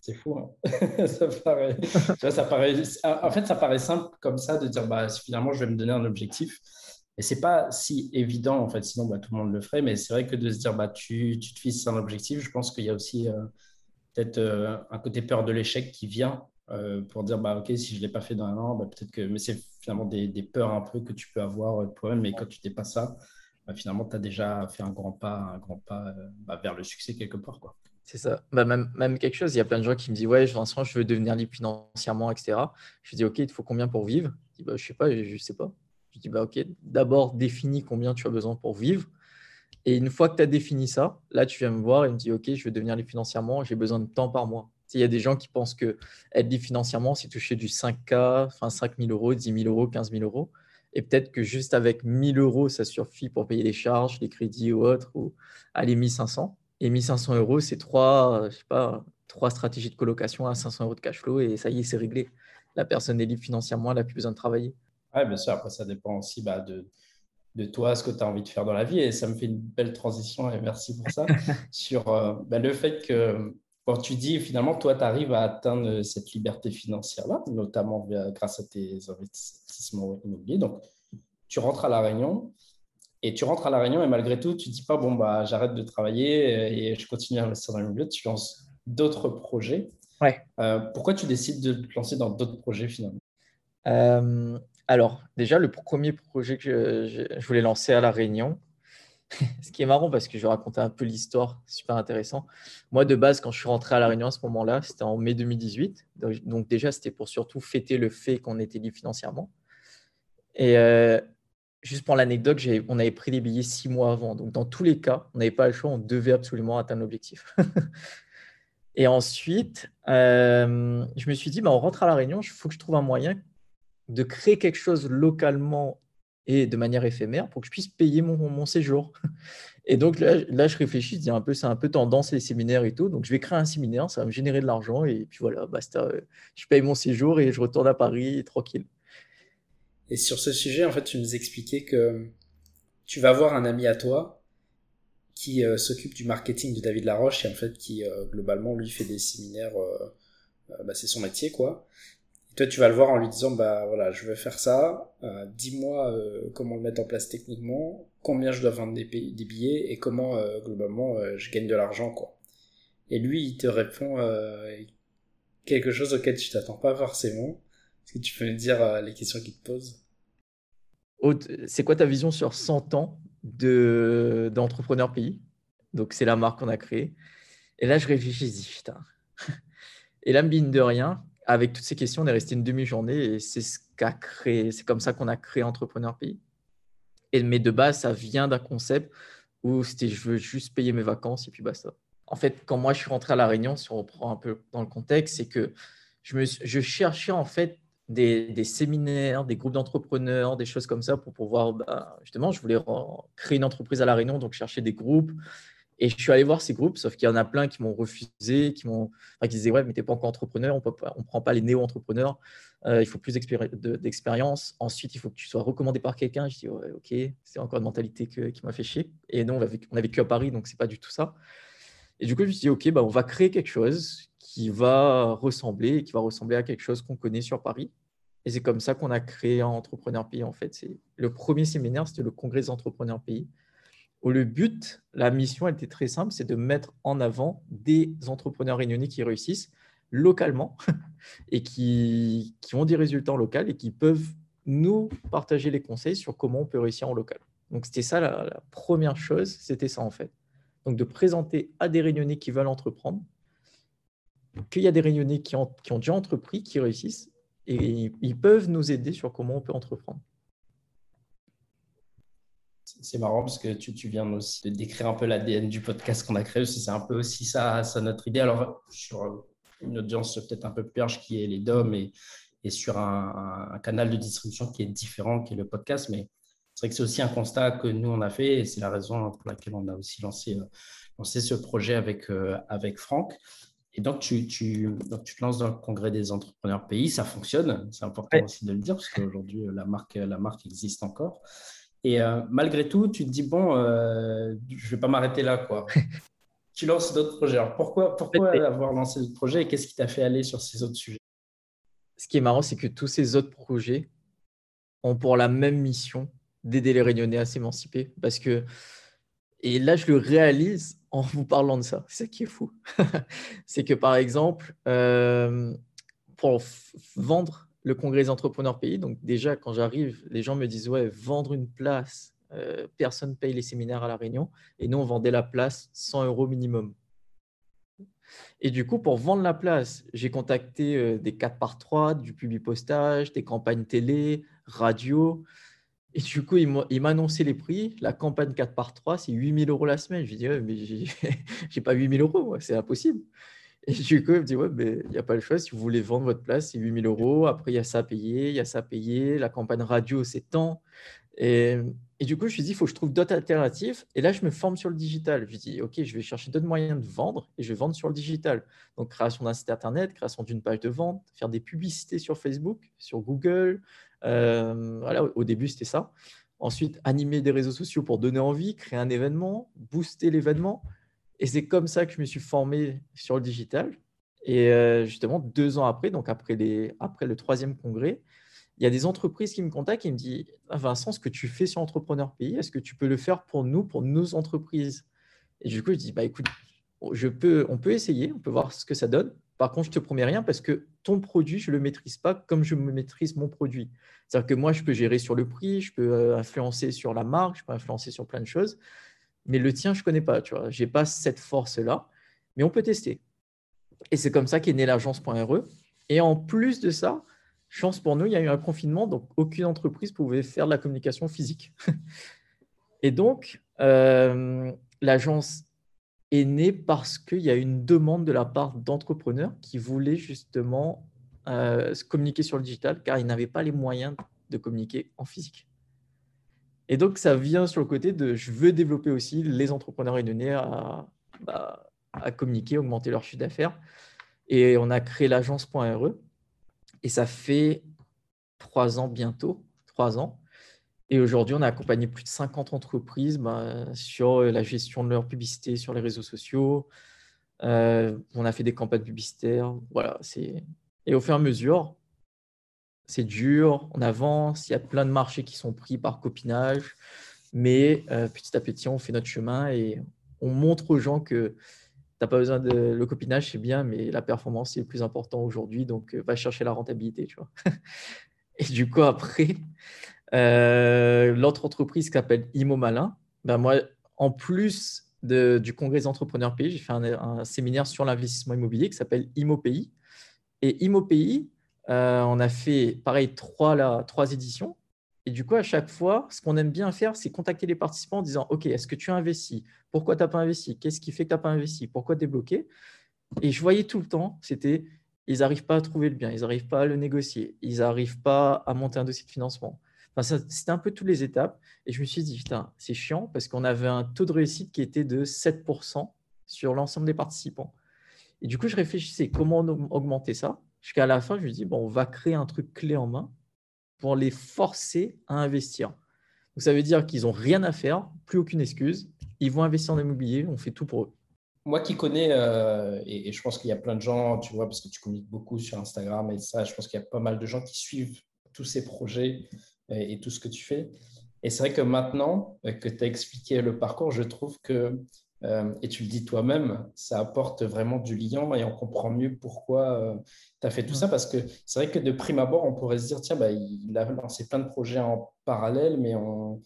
C'est fou, hein ça, paraît, paraît, En fait, ça paraît simple comme ça de dire bah, finalement, je vais me donner un objectif. Et c'est pas si évident, en fait, sinon bah, tout le monde le ferait. Mais c'est vrai que de se dire bah, tu, tu te fixes un objectif, je pense qu'il y a aussi euh, peut-être euh, un côté peur de l'échec qui vient euh, pour dire bah ok si je l'ai pas fait dans un an bah, peut-être que mais c'est finalement des, peurs un peu que tu peux avoir toi-même mais quand tu t'es pas ça bah, finalement tu as déjà fait un grand pas un grand pas euh, bah, vers le succès quelque part quoi. C'est ça. Bah, même, même quelque chose il y a plein de gens qui me disent ouais Vincent je veux devenir libre financièrement etc je dis ok il te faut combien pour vivre? Je dis bah je sais pas je, sais pas. Je dis bah ok d'abord définis combien tu as besoin pour vivre. Et une fois que tu as défini ça là tu viens me voir et me dis ok je veux devenir libre financièrement j'ai besoin de temps par mois. Il y a des gens qui pensent que être libre financièrement, c'est toucher du 5K, enfin 5 000 euros, 10 000 euros, 15 000 euros. Et peut-être que juste avec 1000 euros, ça suffit pour payer les charges, les crédits ou autres, ou aller 1500. Et 1500 euros, c'est trois, je sais pas, trois stratégies de colocation à 500 euros de cash flow et ça y est, c'est réglé. La personne est libre financièrement, elle n'a plus besoin de travailler. Oui, bien sûr. Après, ça dépend aussi bah, de, de toi, ce que tu as envie de faire dans la vie. Et ça me fait une belle transition et merci pour ça. sur euh, bah, le fait que quand tu dis finalement, toi, tu arrives à atteindre cette liberté financière-là, notamment grâce à tes investissements immobiliers. Donc, tu rentres à La Réunion et tu rentres à La Réunion et malgré tout, tu ne dis pas, bon, bah, j'arrête de travailler et je continue à investir dans l'immobilier. Tu lances d'autres projets. Ouais. Euh, pourquoi tu décides de te lancer dans d'autres projets finalement? Euh, Alors, déjà, le premier projet que je, je voulais lancer à La Réunion, ce qui est marrant parce que je vais raconter un peu l'histoire, super intéressant. Moi, de base, quand je suis rentré à La Réunion à ce moment-là, c'était en mai 2018. Donc, déjà, c'était pour surtout fêter le fait qu'on était libre financièrement. Et euh, juste pour l'anecdote, on avait pris les billets six mois avant. Donc, dans tous les cas, on n'avait pas le choix, on devait absolument atteindre l'objectif. et ensuite, euh, je me suis dit, bah, on rentre à La Réunion, il faut que je trouve un moyen de créer quelque chose localement et de manière éphémère pour que je puisse payer mon, séjour. Et donc là, là, je réfléchis, je dis un peu, c'est un peu tendance les séminaires et tout. Donc je vais créer un séminaire, ça va me générer de l'argent et puis voilà. Euh, je paye mon séjour et je retourne à Paris tranquille. Et sur ce sujet, en fait, tu nous expliquais que tu vas voir un ami à toi qui euh, s'occupe du marketing de David Laroche et en fait qui euh, globalement lui fait des séminaires, bah, c'est son métier quoi toi, tu vas le voir en lui disant, bah voilà, je veux faire ça, euh, dis-moi euh, comment le mettre en place techniquement, combien je dois vendre des, billets et comment euh, globalement je gagne de l'argent, quoi. Et lui, il te répond quelque chose auquel tu t'attends pas forcément. Est-ce que tu peux me dire les questions qu'il te pose? C'est quoi ta vision sur 100 ans d'entrepreneur pays? Donc, c'est la marque qu'on a créée. Et là, je réfléchis, je dis, putain. Et là, mine de rien, avec toutes ces questions, on est resté une demi-journée et c'est ce qu'a créé, c'est comme ça qu'on a créé Entrepreneur Pays. Mais de base, ça vient d'un concept où c'était je veux juste payer mes vacances et puis basta. En fait, quand moi je suis rentré à La Réunion, si on reprend un peu dans le contexte, c'est que je, me, cherchais en fait des, séminaires, des groupes d'entrepreneurs, des choses comme ça pour pouvoir, bah, justement, je voulais créer une entreprise à La Réunion, donc chercher des groupes, et je suis allé voir ces groupes, sauf qu'il y en a plein qui m'ont refusé, qui m'ont, qui disaient ouais, mais t'es pas encore entrepreneur, on ne prend pas les néo-entrepreneurs, euh, il faut plus d'expérience. Ensuite, il faut que tu sois recommandé par quelqu'un. Je dis ouais, ok, c'est encore une mentalité qui m'a fait chier. Et non, on a, vécu, on à Paris, donc c'est pas du tout ça. Et du coup, je me suis dit ok, bah, on va créer quelque chose qui va ressembler, qui va ressembler à quelque chose qu'on connaît sur Paris. Et c'est comme ça qu'on a créé un entrepreneur pays en fait. Le premier séminaire, c'était le congrès des entrepreneurs pays le but, la mission était très simple, c'est de mettre en avant des entrepreneurs réunionnais qui réussissent localement et qui, ont des résultats locaux et qui peuvent nous partager les conseils sur comment on peut réussir en local. Donc c'était ça la, première chose, c'était ça en fait. Donc de présenter à des réunionnais qui veulent entreprendre qu'il y a des réunionnais qui ont, qui ont déjà entrepris, qui réussissent et ils peuvent nous aider sur comment on peut entreprendre c'est marrant parce que tu, tu, viens aussi de décrire un peu l'ADN du podcast qu'on a créé. C'est un peu aussi ça, ça notre idée. Alors, sur une audience peut-être un peu plus large qui est les DOM et, et sur un, canal de distribution qui est différent, qui est le podcast. Mais c'est vrai que c'est aussi un constat que nous, on a fait et c'est la raison pour laquelle on a aussi lancé, euh, lancé ce projet avec, euh, avec Franck. Et donc tu, tu, donc, tu te lances dans le congrès des entrepreneurs pays. Ça fonctionne. C'est important aussi de le dire parce qu'aujourd'hui, la marque, la marque existe encore. Et euh, malgré tout, tu te dis, bon, euh, je ne vais pas m'arrêter là. quoi. tu lances d'autres projets. Alors pourquoi, pourquoi avoir lancé d'autres projets et qu'est-ce qui t'a fait aller sur ces autres sujets? Ce qui est marrant, c'est que tous ces autres projets ont pour la même mission d'aider les Réunionnais à s'émanciper. Parce que, et là, je le réalise en vous parlant de ça. C'est ça qui est fou. c'est que, par exemple, euh, pour vendre le congrès des entrepreneurs pays. Donc déjà, quand j'arrive, les gens me disent, ouais, vendre une place, euh, personne paye les séminaires à La Réunion. Et nous, on vendait la place 100 euros minimum. Et du coup, pour vendre la place, j'ai contacté euh, des 4 par 3, du public postage, des campagnes télé, radio. Et du coup, il m'a annoncé les prix. La campagne 4 par 3, c'est 8000 euros la semaine. Je lui dis, ouais, mais j'ai pas 8000 euros, c'est impossible. Et du coup, il me dit, ouais, mais il n'y a pas le choix. Si vous voulez vendre votre place, c'est 8000 euros. Après, il y a ça à payer, il y a ça à payer. La campagne radio, c'est tant. Et, et, du coup, je me suis dit, il faut que je trouve d'autres alternatives. Et là, je me forme sur le digital. Je me dis, OK, je vais chercher d'autres moyens de vendre et je vais vendre sur le digital. Donc, création d'un site internet, création d'une page de vente, faire des publicités sur Facebook, sur Google. Euh, voilà, au début, c'était ça. Ensuite, animer des réseaux sociaux pour donner envie, créer un événement, booster l'événement. Et c'est comme ça que je me suis formé sur le digital. Et euh, justement, deux ans après, donc après, le troisième congrès, il y a des entreprises qui me contactent et me disent ah, Vincent, ce que tu fais sur Entrepreneur Pays, est-ce que tu peux le faire pour nous, pour nos entreprises? Et du coup, je dis bah, écoute, je peux, on peut essayer, on peut voir ce que ça donne. Par contre, je te promets rien parce que ton produit, je ne le maîtrise pas comme je maîtrise mon produit. C'est-à-dire que moi, je peux gérer sur le prix, je peux euh, influencer sur la marque, je peux influencer sur plein de choses. Mais le tien, je ne connais pas. Tu vois, j'ai pas cette force-là, mais on peut tester. Et c'est comme ça qu'est née l'agence.re. Et en plus de ça, chance pour nous, il y a eu un confinement, donc aucune entreprise pouvait faire de la communication physique. et donc, euh, l'agence est née parce qu'il y a une demande de la part d'entrepreneurs qui voulaient justement euh, se communiquer sur le digital car ils n'avaient pas les moyens de communiquer en physique. Et donc, ça vient sur le côté de je veux développer aussi les entrepreneurs et à, bah, à communiquer, augmenter leur chiffre d'affaires. Et on a créé l'agence.re. Et ça fait trois ans bientôt, trois ans. Et aujourd'hui, on a accompagné plus de 50 entreprises bah, sur la gestion de leur publicité sur les réseaux sociaux. Euh, on a fait des campagnes publicitaires. Voilà, c'est... Et au fur et à mesure, c'est dur, on avance, il y a plein de marchés qui sont pris par copinage, mais euh, petit à petit, on fait notre chemin et on montre aux gens que tu pas besoin de le copinage, c'est bien, mais la performance, c'est le plus important aujourd'hui, donc euh, va chercher la rentabilité, tu vois. et du coup, après, euh, l'autre entreprise qui s'appelle Imo Malin, ben moi, en plus du congrès des entrepreneurs pays, j'ai fait un, un, séminaire sur l'investissement immobilier qui s'appelle Imo Pays. Et Imo Pays, euh, on a fait, pareil, trois, trois éditions. Et du coup, à chaque fois, ce qu'on aime bien faire, c'est contacter les participants en disant OK, est-ce que tu as Pourquoi tu n'as pas investi? Qu'est-ce qui fait que tu n'as pas investi? Pourquoi bloqué? Et je voyais tout le temps, c'était ils n'arrivent pas à trouver le bien, ils n'arrivent pas à le négocier, ils n'arrivent pas à monter un dossier de financement. Enfin, c'était un peu toutes les étapes. Et je me suis dit, putain, c'est chiant parce qu'on avait un taux de réussite qui était de 7% sur l'ensemble des participants. Et du coup, je réfléchissais comment augmenter ça. Jusqu'à la fin, je me dis, bon, on va créer un truc clé en main pour les forcer à investir. Donc, ça veut dire qu'ils n'ont rien à faire, plus aucune excuse. Ils vont investir en immobilier, on fait tout pour eux. Moi qui connais, euh, et, je pense qu'il y a plein de gens, tu vois, parce que tu communiques beaucoup sur Instagram et ça, je pense qu'il y a pas mal de gens qui suivent tous ces projets et, et tout ce que tu fais. Et c'est vrai que maintenant euh, que tu as expliqué le parcours, je trouve que et tu le dis toi-même, ça apporte vraiment du lien et on comprend mieux pourquoi euh, tu as fait tout ça. Parce que c'est vrai que de prime abord, on pourrait se dire, tiens, bah, il a lancé plein de projets en parallèle, mais on,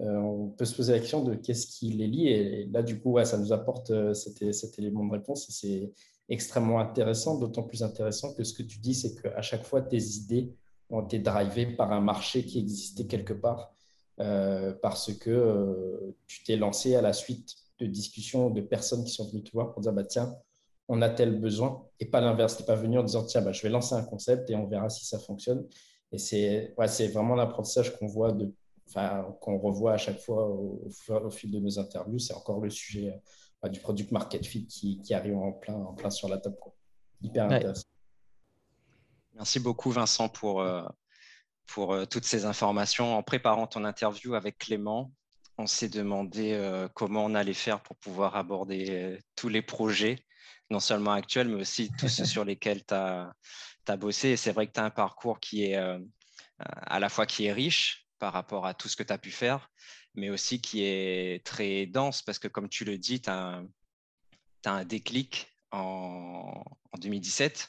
euh, on peut se poser la question de qu'est-ce qui les lie. Et là, du coup, ça nous apporte cet, cet, élément de réponse et c'est extrêmement intéressant, d'autant plus intéressant que ce que tu dis, c'est qu'à chaque fois, tes idées ont été drivées par un marché qui existait quelque part. parce que tu t'es lancé à la suite de discussions de personnes qui sont venues te voir pour dire bah, tiens, on a tel besoin et pas l'inverse. Tu n'es pas venu en disant tiens, bah, je vais lancer un concept et on verra si ça fonctionne. Et c'est ouais, vraiment l'apprentissage qu'on voit de, qu'on revoit à chaque fois au, au, fil de nos interviews. C'est encore le sujet bah, du product market fit qui, qui, arrive en plein, en plein sur la table. Quoi. Hyper intéressant. Merci beaucoup, Vincent, pour, euh, pour euh, toutes ces informations. En préparant ton interview avec Clément, on s'est demandé euh, comment on allait faire pour pouvoir aborder euh, tous les projets, non seulement actuels, mais aussi tous ceux sur lesquels tu as, bossé. Et c'est vrai que tu as un parcours qui est euh, à la fois qui est riche par rapport à tout ce que tu as pu faire, mais aussi qui est très dense parce que, comme tu le dis, tu as, un déclic en, 2017.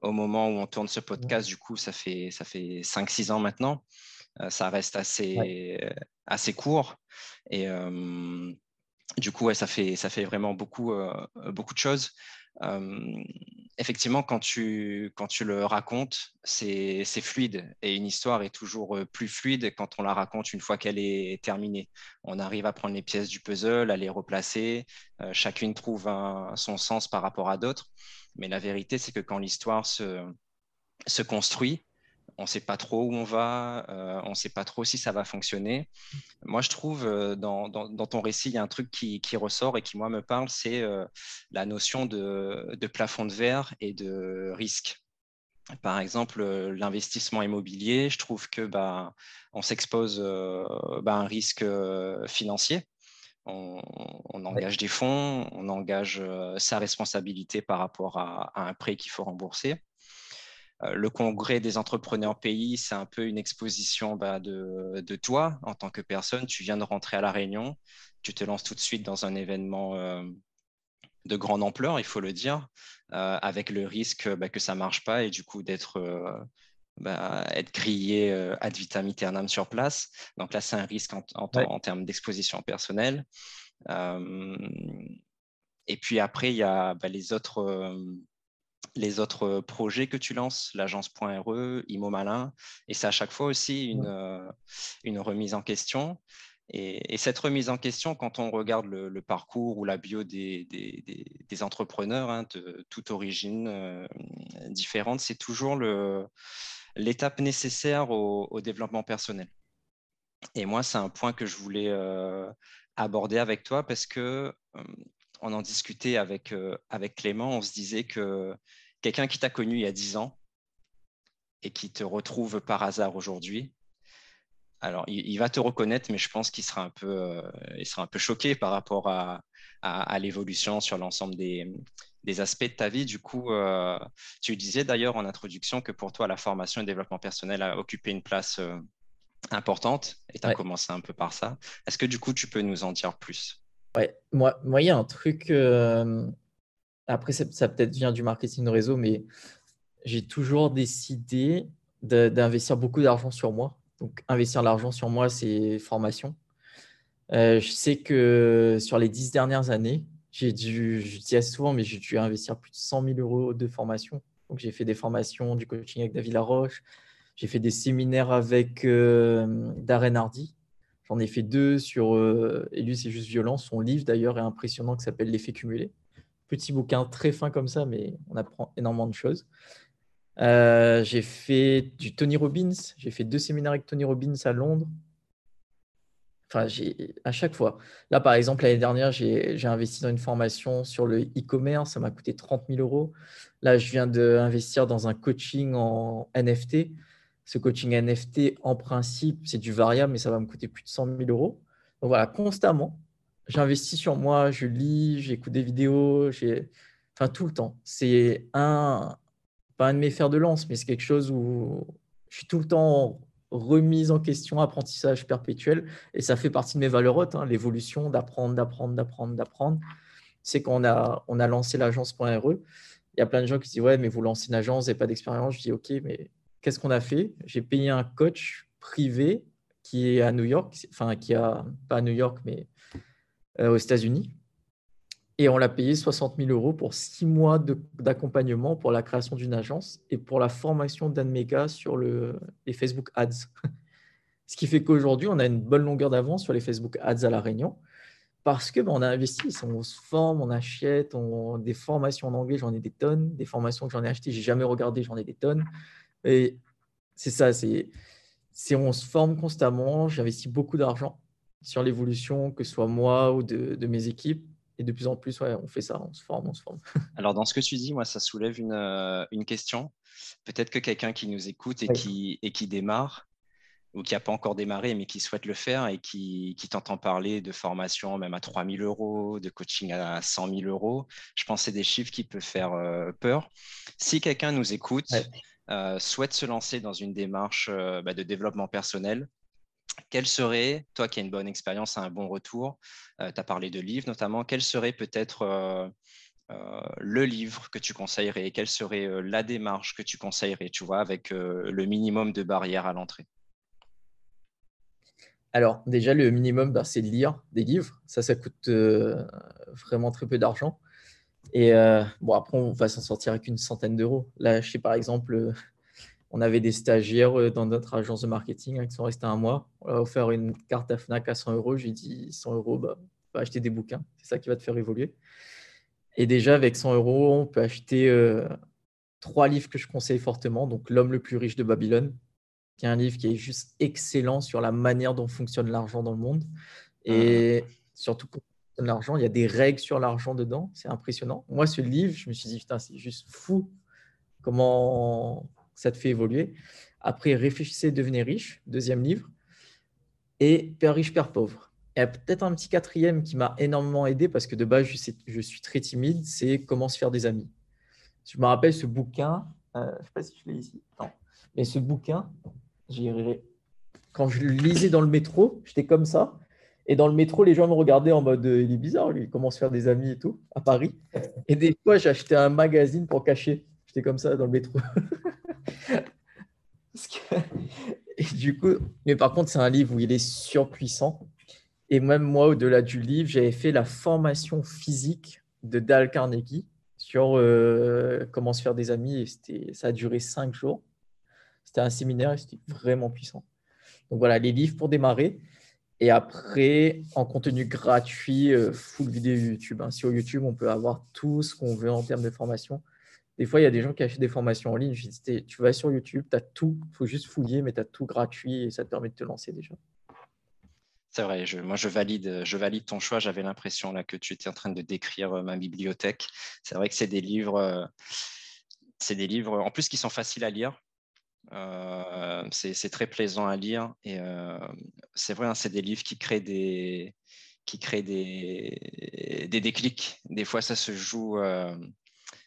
Au moment où on tourne ce podcast, du coup, ça fait, ça fait 5-6 ans maintenant. Ça reste assez, assez court. Et du coup, ça, fait, ça fait vraiment beaucoup, beaucoup de choses. effectivement, quand tu, quand tu le racontes, c'est fluide et une histoire est toujours plus fluide quand on la raconte une fois qu'elle est terminée. On arrive à prendre les pièces du puzzle, à les replacer, chacune trouve son sens par rapport à d'autres. Mais la vérité, c'est que quand l'histoire se, se construit, on ne sait pas trop où on va, euh, on ne sait pas trop si ça va fonctionner. Moi, je trouve euh, dans, ton récit, il y a un truc qui, ressort et qui, moi, me parle, c'est euh, la notion de, plafond de verre et de risque. Par exemple, l'investissement immobilier, je trouve que bah, on s'expose bah, à un risque financier. On, engage des fonds, on engage sa responsabilité par rapport à un prêt qu'il faut rembourser. Euh, le congrès des entrepreneurs pays, c'est un peu une exposition bah, de, toi en tant que personne. Tu viens de rentrer à La Réunion, tu te lances tout de suite dans un événement euh, de grande ampleur, il faut le dire, euh, avec le risque bah, que ça ne marche pas et du coup d'être bah, être grillé ad vitam aeternam sur place. Donc là, c'est un risque en, termes d'exposition personnelle. et puis après, il y a bah, les autres les autres projets que tu lances, l'agence.re, Imo Malin, et c'est à chaque fois aussi une, une remise en question. Et, cette remise en question, quand on regarde le, parcours ou la bio des, des, entrepreneurs hein, de toute origine euh, différente, c'est toujours l'étape nécessaire au, développement personnel. Et moi, c'est un point que je voulais euh, aborder avec toi parce que euh, on en discutait avec, avec Clément, on se disait que quelqu'un qui t'a connu il y a 10 ans et qui te retrouve par hasard aujourd'hui, alors, il, va te reconnaître, mais je pense qu'il sera un peu, euh, il sera un peu choqué par rapport à, l'évolution sur l'ensemble des, aspects de ta vie. Du coup, euh, tu disais d'ailleurs en introduction que pour toi, la formation et le développement personnel a occupé une place euh, importante et tu as commencé un peu par ça. Est-ce que du coup, tu peux nous en dire plus? Ouais, moi, moi, il y a un truc. Après, ça, peut-être vient du marketing de réseau, mais j'ai toujours décidé d'investir beaucoup d'argent sur moi donc, investir l'argent sur moi, c'est formation. Euh, je sais que sur les dix dernières années, j'ai dû, je dis assez souvent, mais j'ai dû investir plus de 100 000 euros de formation. Donc, j'ai fait des formations, du coaching avec David Laroche. J'ai fait des séminaires avec euh, Darren Hardy. J'en ai fait deux sur euh, Et juste violent. Son livre, d'ailleurs, est impressionnant qui s'appelle L'effet cumulé. Petit bouquin très fin comme ça, mais on apprend énormément de choses. Euh, j'ai fait du Tony Robbins. J'ai fait deux séminaires avec Tony Robbins à Londres. Enfin, j'ai à chaque fois. Là, par exemple, l'année dernière, j'ai investi dans une formation sur le e-commerce. Ça m'a coûté 30 000 euros. Là, je viens d'investir dans un coaching en NFT. Ce coaching NFT, en principe, c'est du variable, mais ça va me coûter plus de 100 000 euros. Donc voilà, constamment, j'investis sur moi, je lis, j'écoute des vidéos, enfin tout le temps. C'est un, pas un de mes fers de lance, mais c'est quelque chose où je suis tout le temps remise en question, apprentissage perpétuel, et ça fait partie de mes valeurs hautes, hein, l'évolution, d'apprendre, d'apprendre, d'apprendre, d'apprendre. C'est qu'on a, on a lancé l'agence.re, il y a plein de gens qui disent, ouais, mais vous lancez une agence, et pas d'expérience. Je dis, ok, mais qu'est-ce qu'on a fait? J'ai payé un coach privé qui est à New York, enfin, qui a, pas à New York, mais euh, aux États-Unis, et on l'a payé 60 000 euros pour six mois d'accompagnement pour la création d'une agence et pour la formation d'Anne Mega sur le, les Facebook Ads. Ce qui fait qu'aujourd'hui, on a une bonne longueur d'avance sur les Facebook Ads à La Réunion parce que ben, on a investi, on se forme, on achète, des formations en anglais, j'en ai des tonnes, des formations que j'en ai achetées, j'ai jamais regardé, j'en ai des tonnes. Et c'est ça, c'est on se forme constamment, j'investis beaucoup d'argent sur l'évolution, que ce soit moi ou de, de mes équipes et de plus en plus, ouais, on fait ça, on se forme, on se forme. Alors, dans ce que tu dis, moi, ça soulève une, euh, une question. Peut-être que quelqu'un qui nous écoute et, qui, et qui démarre, ou qui n'a pas encore démarré, mais qui souhaite le faire et qui, qui t'entend parler de formation même à 3 000 euros, de coaching à 100 000 euros, je pense que c'est des chiffres qui peuvent faire euh, peur. Si quelqu'un nous écoute, souhaite se lancer dans une démarche bah, de développement personnel, quel serait, toi qui as une bonne expérience, un bon retour, euh, tu as parlé de livres notamment, quel serait peut-être euh, euh, le livre que tu conseillerais Quelle serait la démarche que tu conseillerais, tu vois, avec le minimum de barrières à l'entrée? Alors, déjà, le minimum, bah, c'est de lire des livres. Ça, ça coûte vraiment très peu d'argent. Et bon, après, on va s'en sortir avec une centaine d'euros. Là, je sais par exemple, on avait des stagiaires euh, dans notre agence de marketing hein, qui sont restés un mois. On leur a offert une carte à Fnac à 100 euros. J'ai dit 100 euros, bah, va acheter des bouquins. C'est ça qui va te faire évoluer. Et déjà, avec 100 euros, on peut acheter euh, trois livres que je conseille fortement. Donc, L'homme le plus riche de Babylone, qui est un livre qui est juste excellent sur la manière dont fonctionne l'argent dans le monde. Et ah. surtout, pour l'argent, il y a des règles sur l'argent dedans. C'est impressionnant. Moi, ce livre, je me suis dit, putain, c'est juste fou comment ça te fait évoluer. Après, réfléchissez, devenez riche, deuxième livre. Et Père riche, Père pauvre. Et peut-être un petit quatrième qui m'a énormément aidé parce que de base, je, suis très timide, c'est Comment se faire des amis. Je me rappelle ce bouquin, euh, je ne sais pas si je l'ai ici, non. mais ce bouquin, quand je le lisais dans le métro, j'étais comme ça. Et dans le métro, les gens me regardaient en mode il est bizarre, lui, comment se faire des amis et tout, à Paris. Et des fois, j'achetais un magazine pour cacher. J'étais comme ça dans le métro. Et du coup, mais par contre, c'est un livre où il est surpuissant. Et même moi, au-delà du livre, j'avais fait la formation physique de Dale Carnegie sur euh, comment se faire des amis. Et ça a duré cinq jours. C'était un séminaire et c'était vraiment puissant. Donc voilà, les livres pour démarrer. Et après, en contenu gratuit, euh, full vidéo YouTube. Hein. Sur YouTube, on peut avoir tout ce qu'on veut en termes de formation. Des fois, il y a des gens qui achètent des formations en ligne. Je dis, tu vas sur YouTube, tu as tout. Il faut juste fouiller, mais tu as tout gratuit et ça te permet de te lancer déjà. C'est vrai, moi je valide, je valide ton choix. J'avais l'impression là que tu étais en train de décrire euh, ma bibliothèque. C'est vrai que c'est des livres, euh, c'est des livres en plus qui sont faciles à lire. Euh, c'est très plaisant à lire et c'est vrai, hein, c'est des livres qui créent des, qui créent des, des déclics. Des fois, ça se joue,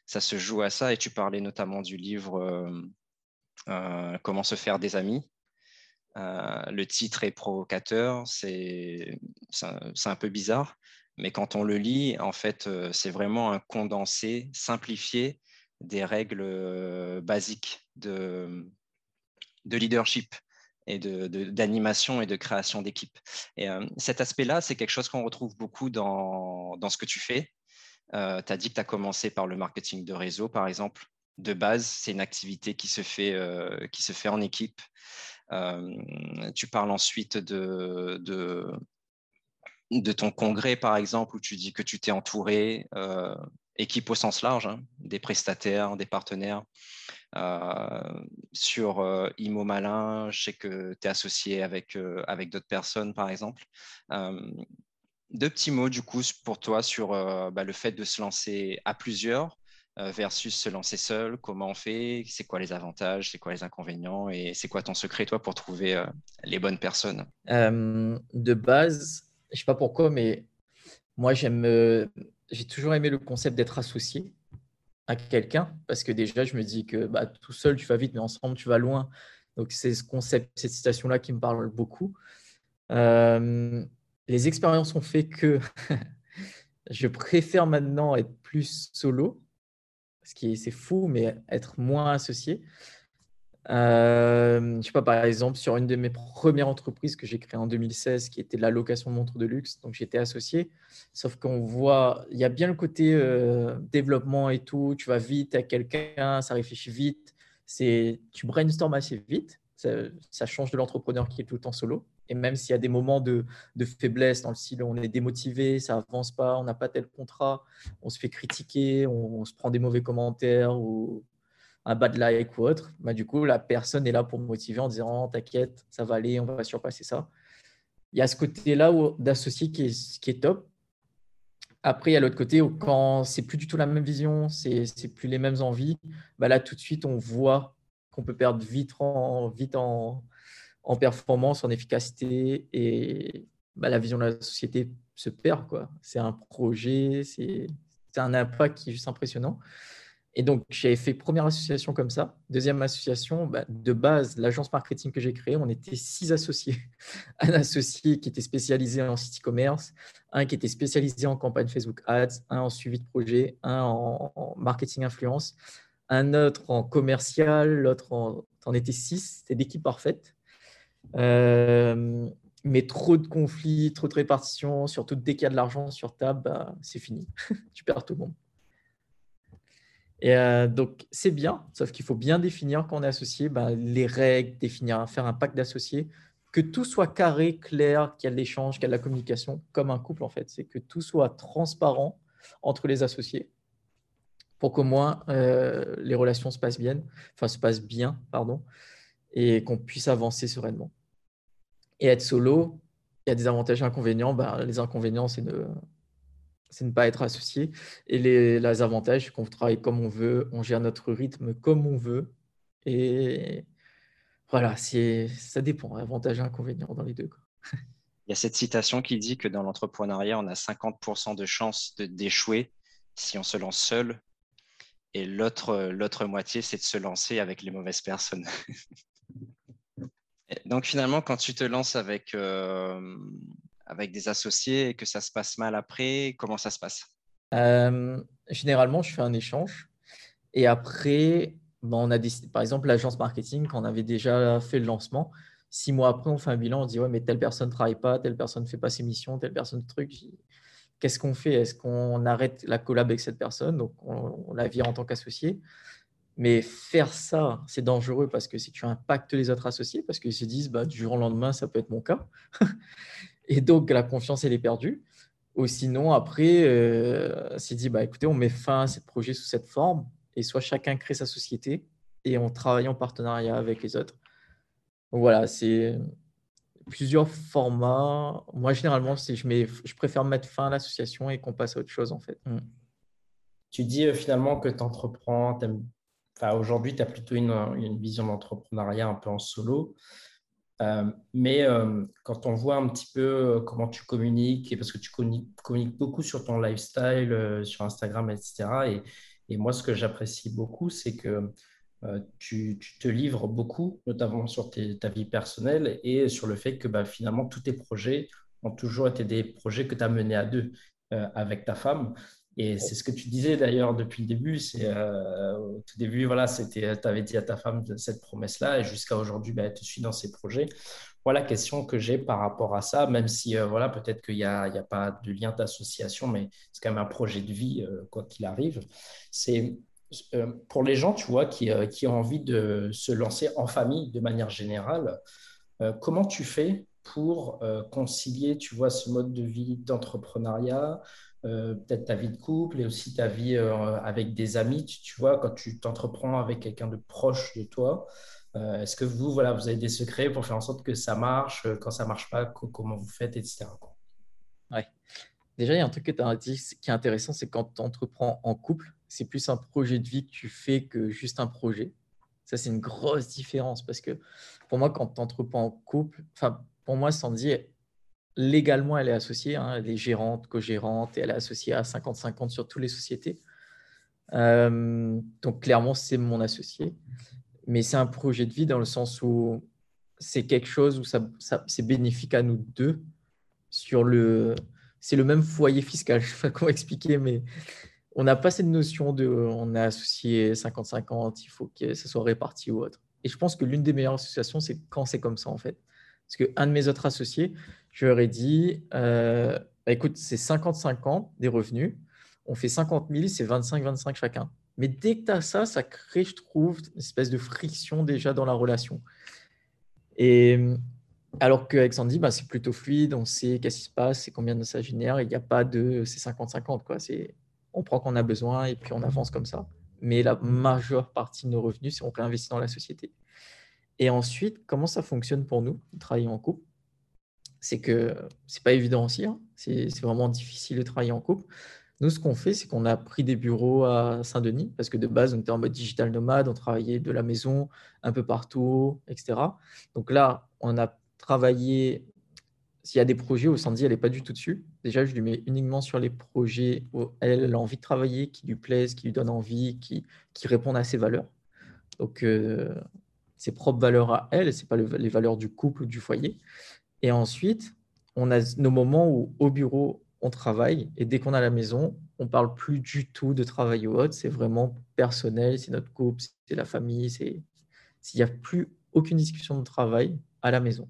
ça se joue à ça. Et tu parlais notamment du livre Comment se faire des amis. le titre est provocateur, c'est un peu bizarre, mais quand on le lit, en fait, c'est vraiment un condensé, simplifié des règles basiques de, de leadership et d'animation de, et de création d'équipe. Et euh, cet aspect-là, c'est quelque chose qu'on retrouve beaucoup dans, dans, ce que tu fais. Euh, tu as dit que tu as commencé par le marketing de réseau, par exemple. De base, c'est une activité qui se fait, euh, qui se fait en équipe. tu parles ensuite de, de, de, ton congrès, par exemple, où tu dis que tu t'es entouré, équipe au sens large, hein, des prestataires, des partenaires. Euh, sur euh, Imo Malin, je sais que tu es associé avec, euh, avec d'autres personnes, par exemple. deux petits mots, du coup, pour toi sur bah, le fait de se lancer à plusieurs versus se lancer seul. Comment on fait C'est quoi les avantages C'est quoi les inconvénients Et c'est quoi ton secret, toi, pour trouver les bonnes personnes? De base, je ne sais pas pourquoi, mais moi, j'aime, j'ai toujours aimé le concept d'être associé à quelqu'un parce que déjà, je me dis que bah, tout seul, tu vas vite, mais ensemble, tu vas loin. Donc, c'est ce concept, cette citation-là qui me parle beaucoup. Les expériences ont fait que je préfère maintenant être plus solo, ce qui est c'est fou, mais être moins associé. Euh, je sais pas, par exemple, sur une de mes premières entreprises que j'ai créées en 2016, qui était la location de montres de luxe, donc j'étais associé. Sauf qu'on voit, il y a bien le côté euh, développement et tout. Tu vas vite à quelqu'un, ça réfléchit vite. C'est, tu brainstorm assez vite. Ça, change de l'entrepreneur qui est tout le temps solo. Et même s'il y a des moments de, de, faiblesse dans le style, on est démotivé, ça avance pas, on n'a pas tel contrat, on se fait critiquer, on, on se prend des mauvais commentaires ou un bad like ou autre, bah, du coup, la personne est là pour me motiver en disant T'inquiète, ça va aller, on va surpasser ça. Il y a ce côté-là d'associer qui est, qui est top. Après, il y a l'autre côté où quand c'est plus du tout la même vision, c'est plus les mêmes envies, bah là, tout de suite, on voit qu'on peut perdre vite en, vite en, en performance, en efficacité et bah, la vision de la société se perd. C'est un projet, c'est un impact qui est juste impressionnant. Et donc, j'avais fait première association comme ça. Deuxième association, bah, de base, l'agence marketing que j'ai créée, on était six associés. Un associé qui était spécialisé en site e-commerce, un qui était spécialisé en campagne Facebook Ads, un en suivi de projet, un en, marketing influence, un autre en commercial, l'autre en... en était six. C'était l'équipe parfaite. Euh, mais trop de conflits, trop de répartition, surtout dès qu'il y a de l'argent sur table, bah, c'est fini. tu perds tout le monde. Et euh, donc, c'est bien, sauf qu'il faut bien définir quand on est associé ben, les règles, définir, faire un pacte d'associés, que tout soit carré, clair, qu'il y a de l'échange, qu'il y a de la communication, comme un couple en fait. C'est que tout soit transparent entre les associés pour qu'au moins euh, les relations se passent bien, enfin se passent bien, pardon, et qu'on puisse avancer sereinement. Et être solo, il y a des avantages et inconvénients. Ben, les inconvénients, c'est de c'est ne pas être associé. Et les, avantages, c'est qu'on travaille comme on veut, on gère notre rythme comme on veut. Et voilà, ça dépend, avantages et inconvénients dans les deux. Il y a cette citation qui dit que dans l'entrepreneuriat, on a 50% de chances d'échouer si on se lance seul. Et l'autre moitié, c'est de se lancer avec les mauvaises personnes. Donc finalement, quand tu te lances avec, euh, avec des associés et que ça se passe mal après Comment ça se passe? Euh, Généralement, je fais un échange. Et après, ben, on a par exemple, l'agence marketing, quand on avait déjà fait le lancement, Six mois après, on fait un bilan, on dit ouais, mais telle personne ne travaille pas, telle personne ne fait pas ses missions, telle personne truc. Qu'est-ce qu'on fait? Est-ce qu'on arrête la collab avec cette personne? Donc, on, la vire en tant qu'associé. Mais faire ça, c'est dangereux parce que si tu impactes les autres associés, parce qu'ils se disent bah, du jour au lendemain, ça peut être mon cas. Et donc, la confiance, elle est perdue. Ou sinon, après, euh, c'est dit bah, écoutez, on met fin à ce projet sous cette forme et soit chacun crée sa société et on travaille en partenariat avec les autres voilà, c'est plusieurs formats. Moi, généralement, je, je préfère mettre fin à l'association et qu'on passe à autre chose, en fait. Mm. Tu dis euh, finalement que tu entreprends, aujourd'hui, tu as plutôt une, une vision d'entrepreneuriat un peu en solo. Euh, mais euh, quand on voit un petit peu comment tu communiques, parce que tu communiques, beaucoup sur ton lifestyle, sur Instagram, etc. Et, moi, ce que j'apprécie beaucoup, c'est que euh, tu, te livres beaucoup, notamment sur ta vie personnelle et sur le fait que bah, finalement, tous tes projets ont toujours été des projets que tu as menés à deux euh, avec ta femme. Et c'est ce que tu disais d'ailleurs depuis le début. C'est euh, au tout début, voilà, c'était, tu avais dit à ta femme cette promesse-là, et jusqu'à aujourd'hui, bah, elle te suit dans ces projets. Voilà la question que j'ai par rapport à ça, même si voilà, peut-être qu'il n'y a, a, pas de lien d'association, mais c'est quand même un projet de vie, quoi qu'il arrive. C'est euh, pour les gens, tu vois, qui, euh, qui, ont envie de se lancer en famille de manière générale, euh, comment tu fais pour concilier, tu vois, ce mode de vie d'entrepreneuriat, peut-être ta vie de couple et aussi ta vie avec des amis, tu, vois, quand tu t'entreprends avec quelqu'un de proche de toi. Est-ce que vous, voilà, vous avez des secrets pour faire en sorte que ça marche Quand ça marche pas, comment vous faites, etc. Ouais. Déjà, il y a un truc qui est intéressant, c'est quand tu entreprends en couple, c'est plus un projet de vie que tu fais que juste un projet. Ça, c'est une grosse différence parce que pour moi, quand tu entreprends en couple, enfin, pour moi, Sandy, légalement, elle est associée, hein, elle est gérante, co-gérante et elle est associée à 50-50 sur toutes les sociétés. Euh, donc, clairement, c'est mon associé. Mais c'est un projet de vie dans le sens où c'est quelque chose où ça, c'est bénéfique à nous deux. Sur le, c'est le même foyer fiscal. Je ne sais pas comment expliquer, mais on n'a pas cette notion de on est associé 50-50, il faut que ça soit réparti ou autre. Et je pense que l'une des meilleures associations, c'est quand c'est comme ça, en fait. Parce qu'un de mes autres associés, je leur ai dit euh, bah, écoute, c'est 50-50 des revenus, on fait 50 000, c'est 25-25 chacun. Mais dès que tu as ça, ça crée, je trouve, une espèce de friction déjà dans la relation. Et alors qu'avec Sandy, bah, c'est plutôt fluide, on sait qu'est-ce qui se passe, c'est combien de ça génère, il n'y a pas de c'est 50-50. quoi. C'est on prend qu'on a besoin et puis on avance comme ça. Mais la majeure partie de nos revenus, c'est on réinvestit dans la société. Et ensuite, comment ça fonctionne pour nous, travailler en couple? C'est que c'est pas évident aussi. Hein. C'est vraiment difficile de travailler en couple. Nous, ce qu'on fait, c'est qu'on a pris des bureaux à Saint-Denis, parce que de base, on était en mode digital nomade, on travaillait de la maison, un peu partout, etc. Donc là, on a travaillé s'il y a des projets où Sandy, elle n'est pas du tout dessus, déjà, je lui mets uniquement sur les projets où elle, a envie de travailler, qui lui plaisent, qui lui donnent envie, qui, qui répondent à ses valeurs. Donc, euh, ses propres valeurs à elle, ce n'est pas les valeurs du couple ou du foyer. Et ensuite, on a nos moments où au bureau, on travaille et dès qu'on a la maison, on parle plus du tout de travail ou autre. C'est vraiment personnel, c'est notre couple, c'est la famille. C'est s'il n'y a plus aucune discussion de travail à la maison.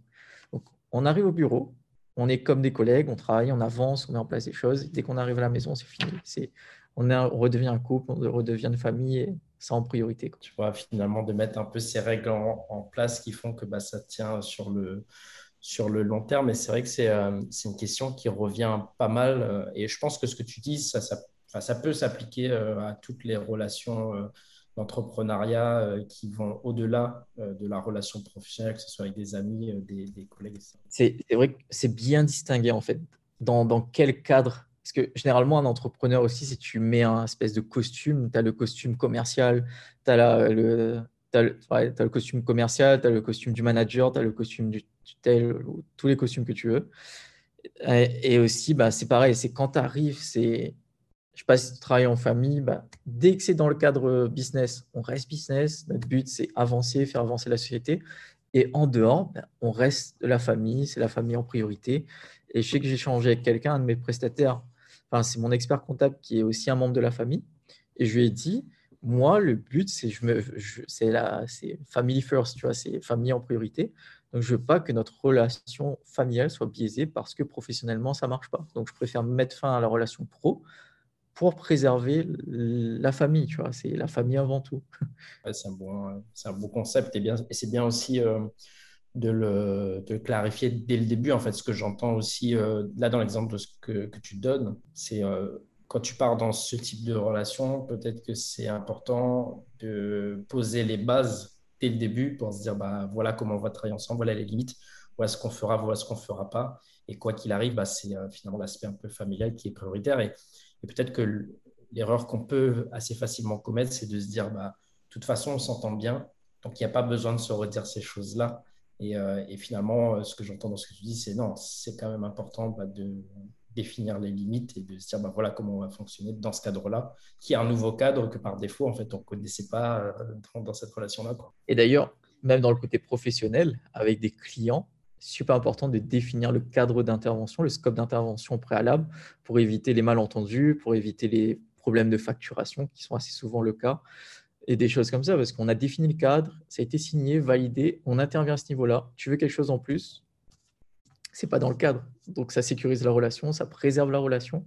Donc, on arrive au bureau, on est comme des collègues, on travaille, on avance, on met en place des choses. Dès qu'on arrive à la maison, c'est fini. C'est, on, redevient un couple, on redevient une famille et ça en priorité. Tu vois, finalement, de mettre un peu ces règles en, place qui font que bah, ça tient sur le, sur le long terme. Et c'est vrai que c'est, euh, une question qui revient pas mal. Euh, et je pense que ce que tu dis, ça, ça, peut s'appliquer euh, à toutes les relations d'entrepreneuriat qui vont au-delà de la relation professionnelle, que ce soit avec des amis, des, collègues. C'est vrai que c'est bien distingué en fait. Dans, dans, quel cadre? Parce que généralement, un entrepreneur aussi, si tu mets un espèce de costume, tu as le costume commercial, tu as, as, le, le costume commercial, tu as le costume du manager, tu as le costume du, tel, tous les costumes que tu veux. Et, aussi, bah, c'est pareil, c'est quand tu arrives, c'est je sais pas si tu travailles en famille, bah, dès que c'est dans le cadre business, on reste business. Notre but, c'est avancer, faire avancer la société. Et en dehors, bah, on reste la famille, c'est la famille en priorité. Et je sais que j'ai changé avec quelqu'un, un de mes prestataires, enfin, c'est mon expert comptable qui est aussi un membre de la famille. Et je lui ai dit, moi, le but, c'est je la, c'est family first, tu vois, c'est famille en priorité. Donc, je veux pas que notre relation familiale soit biaisée parce que professionnellement, ça marche pas. Donc, je préfère mettre fin à la relation pro pour préserver la famille, tu vois. C'est la famille avant tout. c'est un bon, bon concept et c'est bien aussi euh, de, le, clarifier dès le début. En fait, ce que j'entends aussi euh, là dans l'exemple de ce que, que tu donnes, c'est euh, quand tu pars dans ce type de relation, peut-être que c'est important de poser les bases le début pour se dire bah, voilà comment on va travailler ensemble, voilà les limites, voilà ce qu'on fera, voilà ce qu'on ne fera pas. Et quoi qu'il arrive, bah, c'est finalement l'aspect un peu familial qui est prioritaire. Et et peut-être que l'erreur qu'on peut assez facilement commettre, c'est de se dire, bah, de toute façon, on s'entend bien, donc il n'y a pas besoin de se redire ces choses-là. Et, euh, finalement, euh, ce que j'entends dans ce que tu dis, c'est non, c'est quand même important bah, de définir les limites et de se dire, bah, voilà comment on va fonctionner dans ce cadre-là, qui est un nouveau cadre que par défaut, en fait, on ne connaissait pas euh, dans, cette relation-là. Et d'ailleurs, même dans le côté professionnel, avec des clients, super important de définir le cadre d'intervention, le scope d'intervention préalable pour éviter les malentendus, pour éviter les problèmes de facturation qui sont assez souvent le cas et des choses comme ça parce qu'on a défini le cadre, ça a été signé, validé, on intervient à ce niveau-là. Tu veux quelque chose en plus? C'est pas dans le cadre. Donc ça sécurise la relation, ça préserve la relation.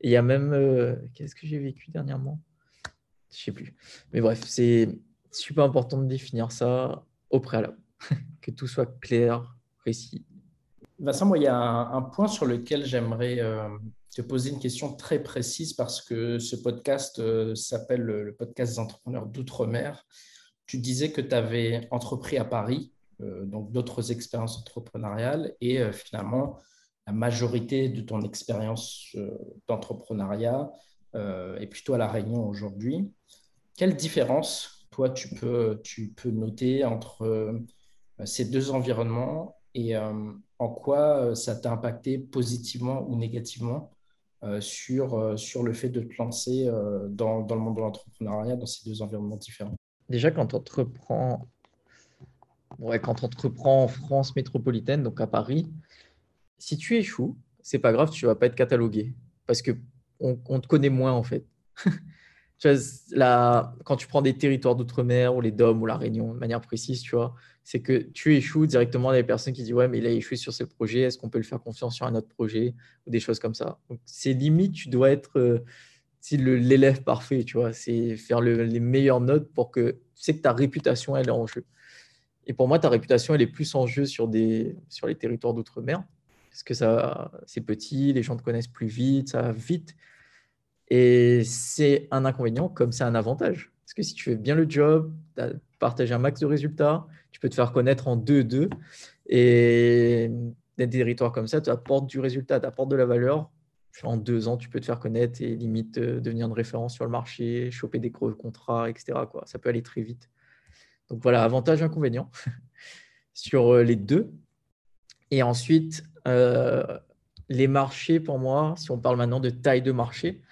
Et il y a même euh, qu'est-ce que j'ai vécu dernièrement? Je sais plus. Mais bref, c'est super important de définir ça au préalable, que tout soit clair, Vincent, moi, il y a un, point sur lequel j'aimerais euh, te poser une question très précise parce que ce podcast euh, s'appelle le, podcast des entrepreneurs d'outre-mer. Tu disais que tu avais entrepris à Paris, donc d'autres expériences entrepreneuriales, et finalement, la majorité de ton expérience d'entrepreneuriat est plutôt à La Réunion aujourd'hui. Quelle différence, toi, tu peux, tu peux noter entre ces deux environnements et euh, en quoi euh, ça t'a impacté positivement ou négativement euh, sur, sur le fait de te lancer dans, dans le monde de l'entrepreneuriat dans ces deux environnements différents? Déjà, quand tu entreprends, ouais, quand on entreprend en France métropolitaine, donc à Paris, si tu échoues, c'est pas grave, tu vas pas être catalogué parce que on, te connaît moins en fait. tu quand tu prends des territoires d'outre-mer ou les DOM ou la Réunion de manière précise, tu vois, c'est que tu échoues directement des personnes qui disent ouais mais il a échoué sur ce projet, est-ce qu'on peut le faire confiance sur un autre projet ou des choses comme ça. Donc c'est limite, tu dois être euh, l'élève parfait, tu vois, c'est faire les meilleures notes pour que tu sais que ta réputation elle est en jeu. Et pour moi ta réputation elle est plus en jeu sur des sur les territoires d'outre-mer parce que ça c'est petit, les gens te connaissent plus vite, ça va vite. Et c'est un inconvénient comme c'est un avantage. Parce que si tu fais bien le job, tu as partagé un max de résultats, tu peux te faire connaître en 2-2. Et des territoires comme ça, tu apportes du résultat, tu apportes de la valeur. En deux ans, tu peux te faire connaître et limite euh, devenir une référence sur le marché, choper des gros contrats, etc. Quoi. Ça peut aller très vite. Donc voilà, avantage, inconvénient sur euh, les deux. Et ensuite, euh, les marchés, pour moi, si on parle maintenant de taille de marché,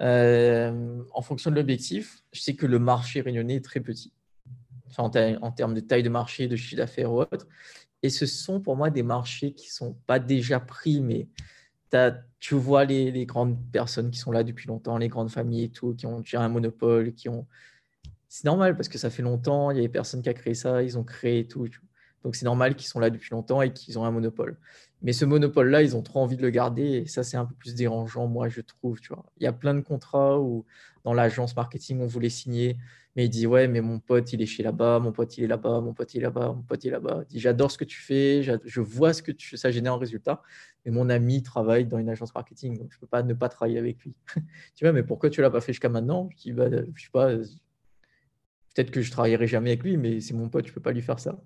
euh, en fonction de l'objectif, je sais que le marché réunionnais est très petit, en, termes de taille de marché, de chiffre d'affaires ou autre. Et ce sont pour moi des marchés qui ne sont pas déjà pris, mais tu vois les, grandes personnes qui sont là depuis longtemps, les grandes familles et tout, qui ont déjà un monopole, qui ont. C'est normal parce que ça fait longtemps, il y a des personnes qui ont créé ça, ils ont créé tout. Donc c'est normal qu'ils sont là depuis longtemps et qu'ils ont un monopole. Mais ce monopole-là, ils ont trop envie de le garder et ça, c'est un peu plus dérangeant, moi, je trouve. Tu vois. Il y a plein de contrats où dans l'agence marketing, on voulait signer, mais il dit Ouais, mais mon pote, il est chez là-bas, mon pote, il est là-bas, mon pote, il est là-bas, mon pote, il est là-bas. Il dit J'adore ce que tu fais, je vois ce que tu, ça génère en résultat, mais mon ami travaille dans une agence marketing, donc je ne peux pas ne pas travailler avec lui. tu vois, mais pourquoi tu ne l'as pas fait jusqu'à maintenant? Je dis bah, Je sais pas, peut-être que je travaillerai jamais avec lui, mais c'est mon pote, je ne peux pas lui faire ça.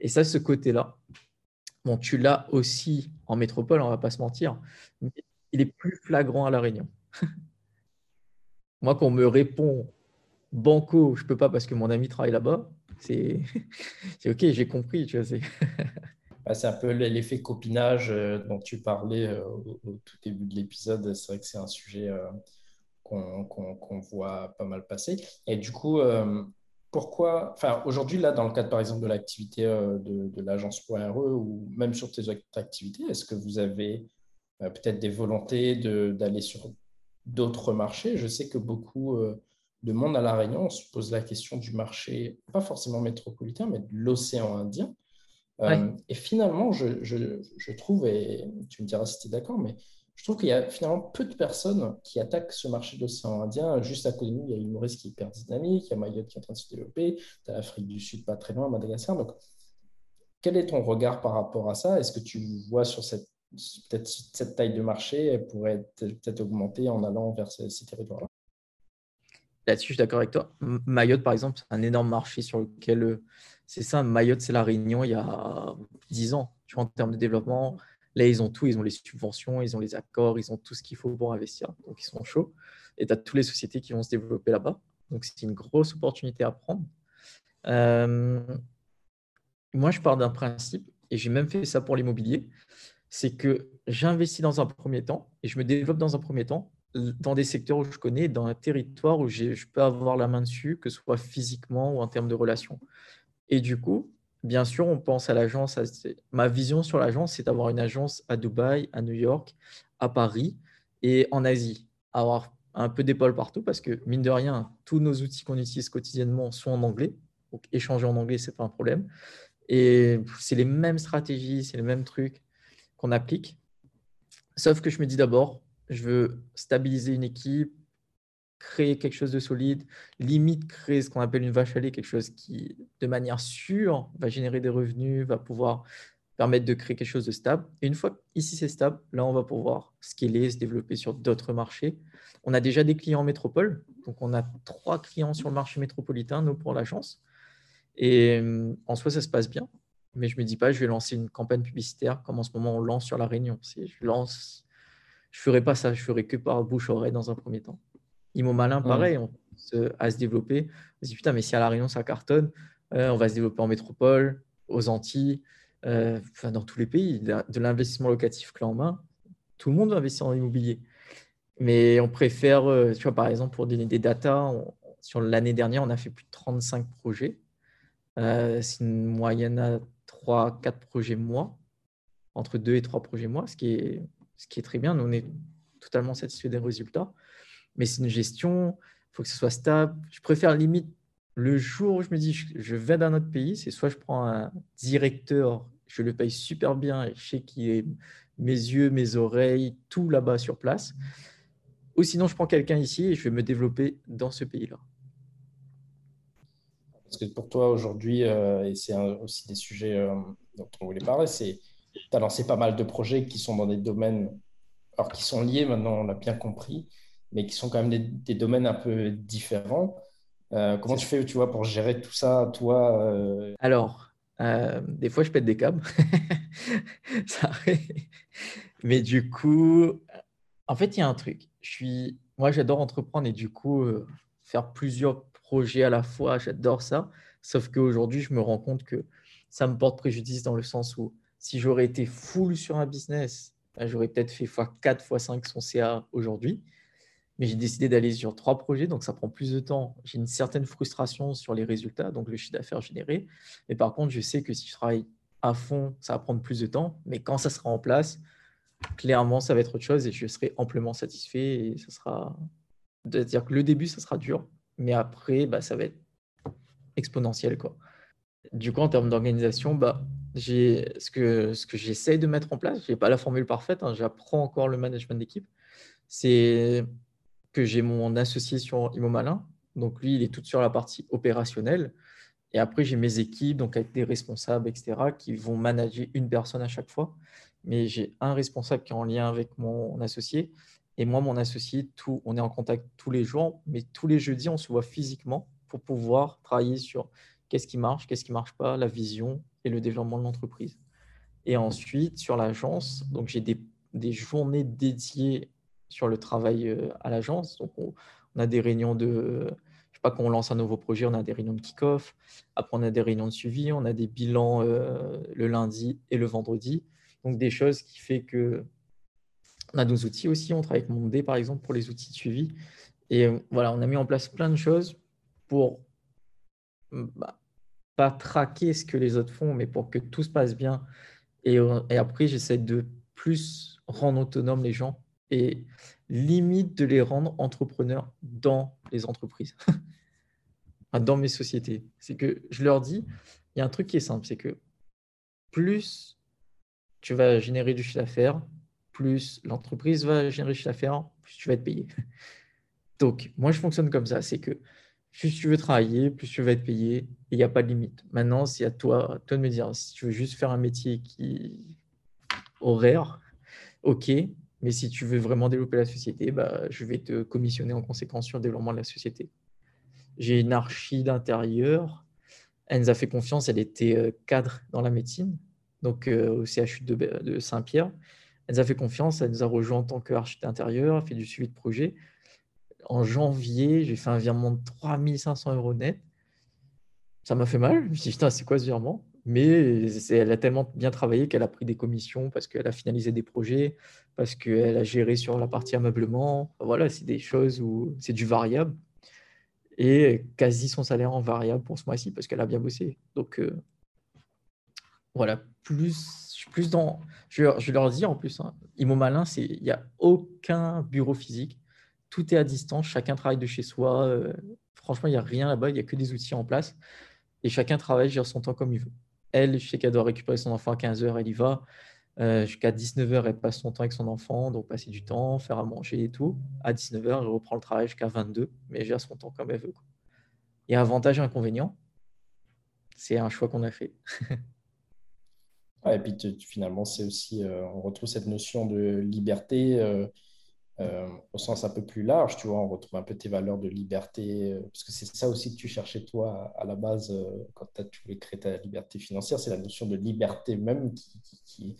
Et ça, ce côté-là, Bon, tu l'as aussi en métropole, on ne va pas se mentir, mais il est plus flagrant à La Réunion. Moi, quand on me répond Banco, je ne peux pas parce que mon ami travaille là-bas, c'est OK, j'ai compris. Bah, c'est un peu l'effet copinage euh, dont tu parlais euh, au, tout début de l'épisode. C'est vrai que c'est un sujet euh, qu'on voit pas mal passer. Et du coup, pourquoi, enfin, aujourd'hui, là, dans le cadre, par exemple, de l'activité euh, de, de l'agence RE ou même sur tes autres activités, est-ce que vous avez euh, peut-être des volontés d'aller sur d'autres marchés? Je sais que beaucoup, euh, de monde à La Réunion, on se pose la question du marché, pas forcément métropolitain, mais de l'océan Indien. Euh, et finalement, je, je, je, trouve, et tu me diras si tu es d'accord, mais je trouve qu'il y a finalement peu de personnes qui attaquent ce marché de l'océan Indien. Juste à côté de nous, il y a une Maurice qui est hyper dynamique, il y a Mayotte qui est en train de se développer, tu as l'Afrique du Sud pas très loin, Madagascar. Donc, quel est ton regard par rapport à ça? Est-ce que tu vois sur cette peut-être cette taille de marché elle pourrait peut-être augmenter en allant vers ces, territoires-là? Là-dessus, je suis d'accord avec toi. Mayotte, par exemple, c'est un énorme marché sur lequel euh, c'est ça. Mayotte, c'est la Réunion il y a 10 ans. Tu vois, en termes de développement, là, ils ont tout. Ils ont les subventions, ils ont les accords, ils ont tout ce qu'il faut pour investir. Donc, ils sont chauds. Et tu as toutes les sociétés qui vont se développer là-bas. Donc, c'est une grosse opportunité à prendre. Euh, moi, je pars d'un principe, et j'ai même fait ça pour l'immobilier c'est que j'investis dans un premier temps et je me développe dans un premier temps dans des secteurs où je connais, dans un territoire où je peux avoir la main dessus, que ce soit physiquement ou en termes de relations. Et du coup, bien sûr, on pense à l'agence. Ma vision sur l'agence, c'est d'avoir une agence à Dubaï, à New York, à Paris et en Asie. Avoir un peu d'épaule partout parce que, mine de rien, tous nos outils qu'on utilise quotidiennement sont en anglais. Donc, échanger en anglais, ce n'est pas un problème. Et c'est les mêmes stratégies, c'est les mêmes trucs applique. Sauf que je me dis d'abord, je veux stabiliser une équipe, créer quelque chose de solide, limite créer ce qu'on appelle une vache à lait, quelque chose qui, de manière sûre, va générer des revenus, va pouvoir permettre de créer quelque chose de stable. Et une fois ici c'est stable, là on va pouvoir scaler, se développer sur d'autres marchés. On a déjà des clients en métropole, donc on a trois clients sur le marché métropolitain, nous pour l'agence. Et en soi, ça se passe bien mais je me dis pas, je vais lancer une campagne publicitaire comme en ce moment on lance sur La Réunion. Je lance, je ferai pas ça, je ferai que par bouche-oreille dans un premier temps. Imo Malin, pareil, on se, à se développer. On se dit, putain, mais si à La Réunion ça cartonne, euh, on va se développer en métropole, aux Antilles, euh, enfin, dans tous les pays. De l'investissement locatif clé en main, tout le monde va investir dans l'immobilier. Mais on préfère, euh, tu vois, par exemple, pour donner des datas, sur l'année dernière, on a fait plus de 35 projets. c'est une moyenne à 3, 4 projets mois, entre 2 et 3 projets mois, ce qui est, ce qui est très bien. Nous, on est totalement satisfait des résultats. Mais c'est une gestion, il faut que ce soit stable. Je préfère limite le jour où je me dis je vais dans un autre pays, c'est soit je prends un directeur, je le paye super bien je sais qu'il est mes yeux, mes oreilles, tout là-bas sur place. Ou sinon, je prends quelqu'un ici et je vais me développer dans ce pays-là. Parce que pour toi, aujourd'hui, euh, et c'est aussi des sujets euh, dont on voulait parler, c'est tu as lancé pas mal de projets qui sont dans des domaines, alors qui sont liés maintenant, on l'a bien compris, mais qui sont quand même des, domaines un peu différents. Euh, comment tu fais, tu vois, pour gérer tout ça, toi Alors, des fois, je pète des câbles. ça mais du coup, en fait, il y a un truc. Je suis, moi, j'adore entreprendre et du coup, faire plusieurs projet à la fois, j'adore ça. Sauf qu'aujourd'hui, je me rends compte que ça me porte préjudice dans le sens où si j'aurais été full sur un business, ben, j'aurais peut-être fait x4, x5 son CA aujourd'hui. Mais j'ai décidé d'aller sur trois projets, donc ça prend plus de temps. J'ai une certaine frustration sur les résultats, donc le chiffre d'affaires généré. Mais par contre, je sais que si je travaille à fond, ça va prendre plus de temps. Mais quand ça sera en place, clairement, ça va être autre chose et je serai amplement satisfait. Et ça sera. C'est-à-dire que le début, ça sera dur, mais après, bah, ça va être exponentiel. Quoi. Du coup, en termes d'organisation, bah, ce que, ce que j'essaye de mettre en place, je n'ai pas la formule parfaite, hein, j'apprends encore le management d'équipe, c'est que j'ai mon associé sur Imo Malin. Donc lui, il est tout sur la partie opérationnelle. Et après, j'ai mes équipes, donc avec des responsables, etc., qui vont manager une personne à chaque fois. Mais j'ai un responsable qui est en lien avec mon associé et moi, mon associé, tout, on est en contact tous les jours, mais tous les jeudis, on se voit physiquement pour pouvoir travailler sur qu'est-ce qui marche, qu'est-ce qui marche pas, la vision et le développement de l'entreprise. Et ensuite, sur l'agence, donc j'ai des, des, journées dédiées sur le travail euh, à l'agence. Donc, on, a des réunions de, je sais pas, quand on lance un nouveau projet, on a des réunions de kick-off. Après, on a des réunions de suivi, on a des bilans euh, le lundi et le vendredi. Donc, des choses qui fait que on a nos outils aussi, on travaille avec Mondé par exemple pour les outils de suivi. Et euh, voilà, on a mis en place plein de choses pour mm, bah, pas traquer ce que les autres font, mais pour que tout se passe bien. Et, euh, et après, j'essaie de plus rendre autonome les gens. Et limite de les rendre entrepreneurs dans les entreprises, dans mes sociétés. C'est que je leur dis, il y a un truc qui est simple, c'est que plus tu vas générer du chiffre d'affaires, plus l'entreprise va générer du chiffre d'affaires, plus tu vas être payé. Donc, moi, je fonctionne comme ça. C'est que plus tu veux travailler, plus tu vas être payé il n'y a pas de limite. Maintenant, c'est à toi, toi de me dire si tu veux juste faire un métier qui horaire, ok. Mais si tu veux vraiment développer la société, bah, je vais te commissionner en conséquence sur le développement de la société. J'ai une archi d'intérieur. Elle nous a fait confiance. Elle était euh, cadre dans la médecine, donc euh, au CHU de, Saint-Pierre. Elle nous a fait confiance. Elle nous a rejoint en tant qu'archi d'intérieur. Elle fait du suivi de projet en janvier, j'ai fait un virement de 3500 euros net. Ça m'a fait mal. Je me suis dit, putain, c'est quoi ce virement? Mais elle a tellement bien travaillé qu'elle a pris des commissions parce qu'elle a finalisé des projets, parce qu'elle a géré sur la partie ameublement. Voilà, c'est des choses où c'est du variable. Et quasi son salaire en variable pour ce mois-ci parce qu'elle a bien bossé. Donc, euh, voilà, plus, plus dans. Je, vais leur dire en plus, hein, Imo Malin, il n'y a aucun bureau physique tout est à distance, chacun travaille de chez soi. Euh, franchement, il n'y a rien là-bas, il n'y a que des outils en place. Et chacun travaille, gère son temps comme il veut. Elle, je sais qu'elle doit récupérer son enfant à 15h, elle y va. Euh, jusqu'à 19h, elle passe son temps avec son enfant, donc passer du temps, faire à manger et tout. À 19h, elle reprend le travail jusqu'à 22, mais elle gère son temps comme elle veut. Il y a avantage et inconvénient. C'est un choix qu'on a fait. et puis finalement, c'est aussi, euh, on retrouve cette notion de liberté. Euh, au sens un peu plus large, tu vois, on retrouve un peu tes valeurs de liberté, euh, parce que c'est ça aussi que tu cherchais toi à, la base euh, quand tu voulais créer ta liberté financière, c'est la notion de liberté même qui,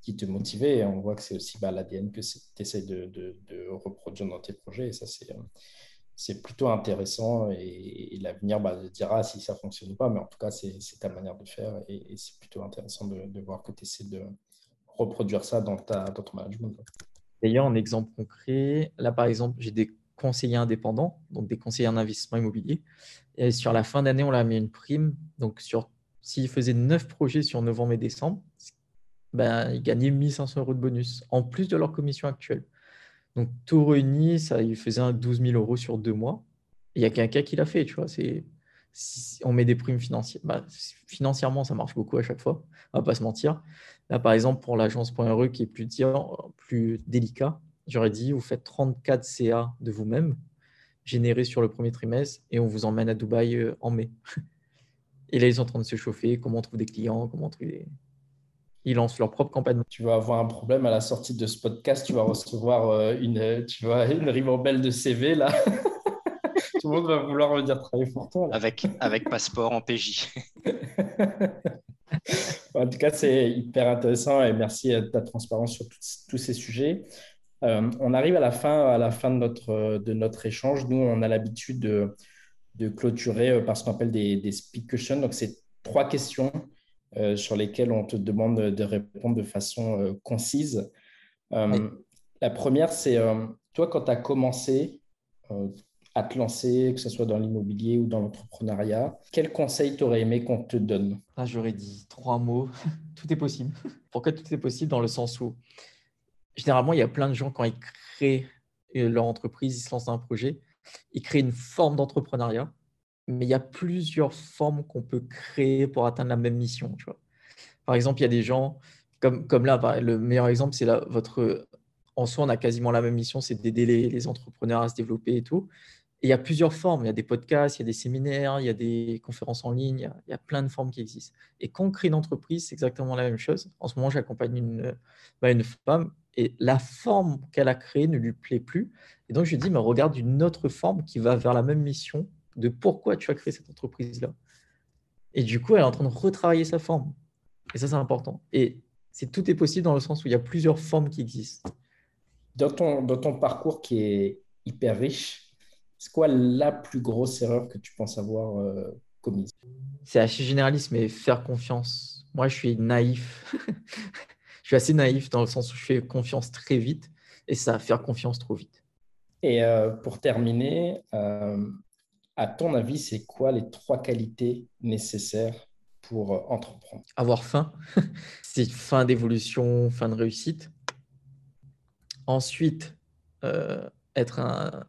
qui, te motivait, et on voit que c'est aussi bah, l'ADN que tu essaies de, de, reproduire dans tes projets, et ça c'est c'est plutôt intéressant. Et, l'avenir bah, dira si ça fonctionne ou pas, mais en tout cas, c'est ta manière de faire. Et, c'est plutôt intéressant de, de, voir que tu essaies de reproduire ça dans, ta, dans ton management. D'ailleurs, en exemple concret, là par exemple, j'ai des conseillers indépendants, donc des conseillers en investissement immobilier. Et sur la fin d'année, on leur a mis une prime. Donc, s'ils faisaient 9 projets sur novembre et décembre, ben, ils gagnaient 1500 euros de bonus, en plus de leur commission actuelle. Donc, tout réuni, ça, ils faisaient un 12 000 euros sur deux mois. Il y a quelqu'un qui l'a fait, tu vois. On met des primes financières, bah, financièrement, ça marche beaucoup à chaque fois, on va pas se mentir. Là, par exemple, pour l'agence.re qui est plus, plus délicat, j'aurais dit, vous faites 34 CA de vous-même, générés sur le premier trimestre, et on vous emmène à Dubaï euh, en mai. Et là, ils sont en train de se chauffer, comment on trouve des clients, comment on trouve des... Ils lancent leur propre campagne. Tu vas avoir un problème à la sortie de ce podcast, tu vas recevoir euh, une, tu vois, une ribambelle de CV là. Tout le monde va vouloir venir travailler pour toi. Avec, avec passeport en PJ. en tout cas, c'est hyper intéressant et merci de ta transparence sur tous ces sujets. Euh, on arrive à la fin, à la fin de, notre, de notre échange. Nous, on a l'habitude de, de, clôturer euh, par ce qu'on appelle des, des speak questions. Donc, c'est trois questions euh, sur lesquelles on te demande de répondre de façon concise. La première, c'est toi, quand tu as commencé, à te lancer, que ce soit dans l'immobilier ou dans l'entrepreneuriat, quel conseil t'aurais aimé qu'on te donne? Ah, J'aurais dit trois mots. tout est possible. Pourquoi tout est possible Dans le sens où, généralement, il y a plein de gens, quand ils créent leur entreprise, ils se lancent dans un projet, ils créent une forme d'entrepreneuriat, mais il y a plusieurs formes qu'on peut créer pour atteindre la même mission. Tu vois. Par exemple, il y a des gens, comme, comme là, le meilleur exemple, c'est votre en soi, on a quasiment la même mission, c'est d'aider les, entrepreneurs à se développer et tout il y a plusieurs formes. Il y a des podcasts, il y a des séminaires, il y a des conférences en ligne, il y a, plein de formes qui existent. Et quand on crée une entreprise, c'est exactement la même chose. En ce moment, j'accompagne une, bah, une femme et la forme qu'elle a créée ne lui plaît plus. Et donc, je lui dis, mais regarde une autre forme qui va vers la même mission de pourquoi tu as créé cette entreprise-là. Et du coup, elle est en train de retravailler sa forme. Et ça, c'est important. Et c'est tout est possible dans le sens où il y a plusieurs formes qui existent. Dans ton, dans ton parcours qui est hyper riche, c'est quoi la plus grosse erreur que tu penses avoir euh, commise? C'est assez généraliste, mais faire confiance. Moi, je suis naïf. je suis assez naïf dans le sens où je fais confiance très vite et ça, faire confiance trop vite. Et euh, pour terminer, euh, à ton avis, c'est quoi les trois qualités nécessaires pour entreprendre? Avoir faim. c'est fin d'évolution, fin de réussite. Ensuite, être un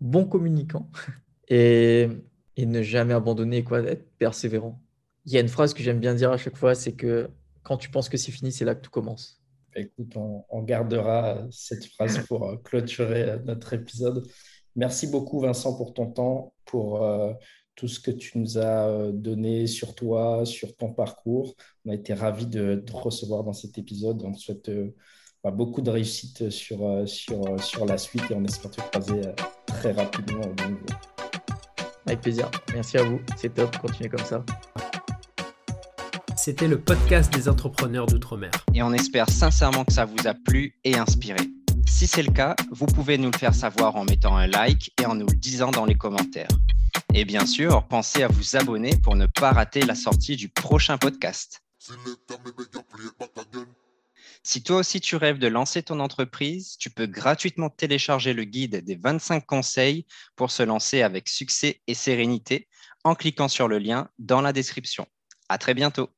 bon communicant et, ne jamais abandonner, quoi, être persévérant. Il y a une phrase que j'aime bien dire à chaque fois, c'est que quand tu penses que c'est fini, c'est là que tout commence. Écoute, on, gardera cette phrase pour euh, clôturer euh, notre épisode. Merci beaucoup, Vincent, pour ton temps, pour euh, tout ce que tu nous as donné sur toi, sur ton parcours. On a été ravis de te recevoir dans cet épisode. On te souhaite bah, beaucoup de réussite sur, sur, sur la suite et on espère te croiser très rapidement au niveau. Avec plaisir. Merci à vous. C'est top. Continuez comme ça. C'était le podcast des entrepreneurs d'outre-mer. Et on espère sincèrement que ça vous a plu et inspiré. Si c'est le cas, vous pouvez nous le faire savoir en mettant un like et en nous le disant dans les commentaires. Et bien sûr, pensez à vous abonner pour ne pas rater la sortie du prochain podcast. Si toi aussi tu rêves de lancer ton entreprise, tu peux gratuitement télécharger le guide des 25 conseils pour se lancer avec succès et sérénité en cliquant sur le lien dans la description. À très bientôt.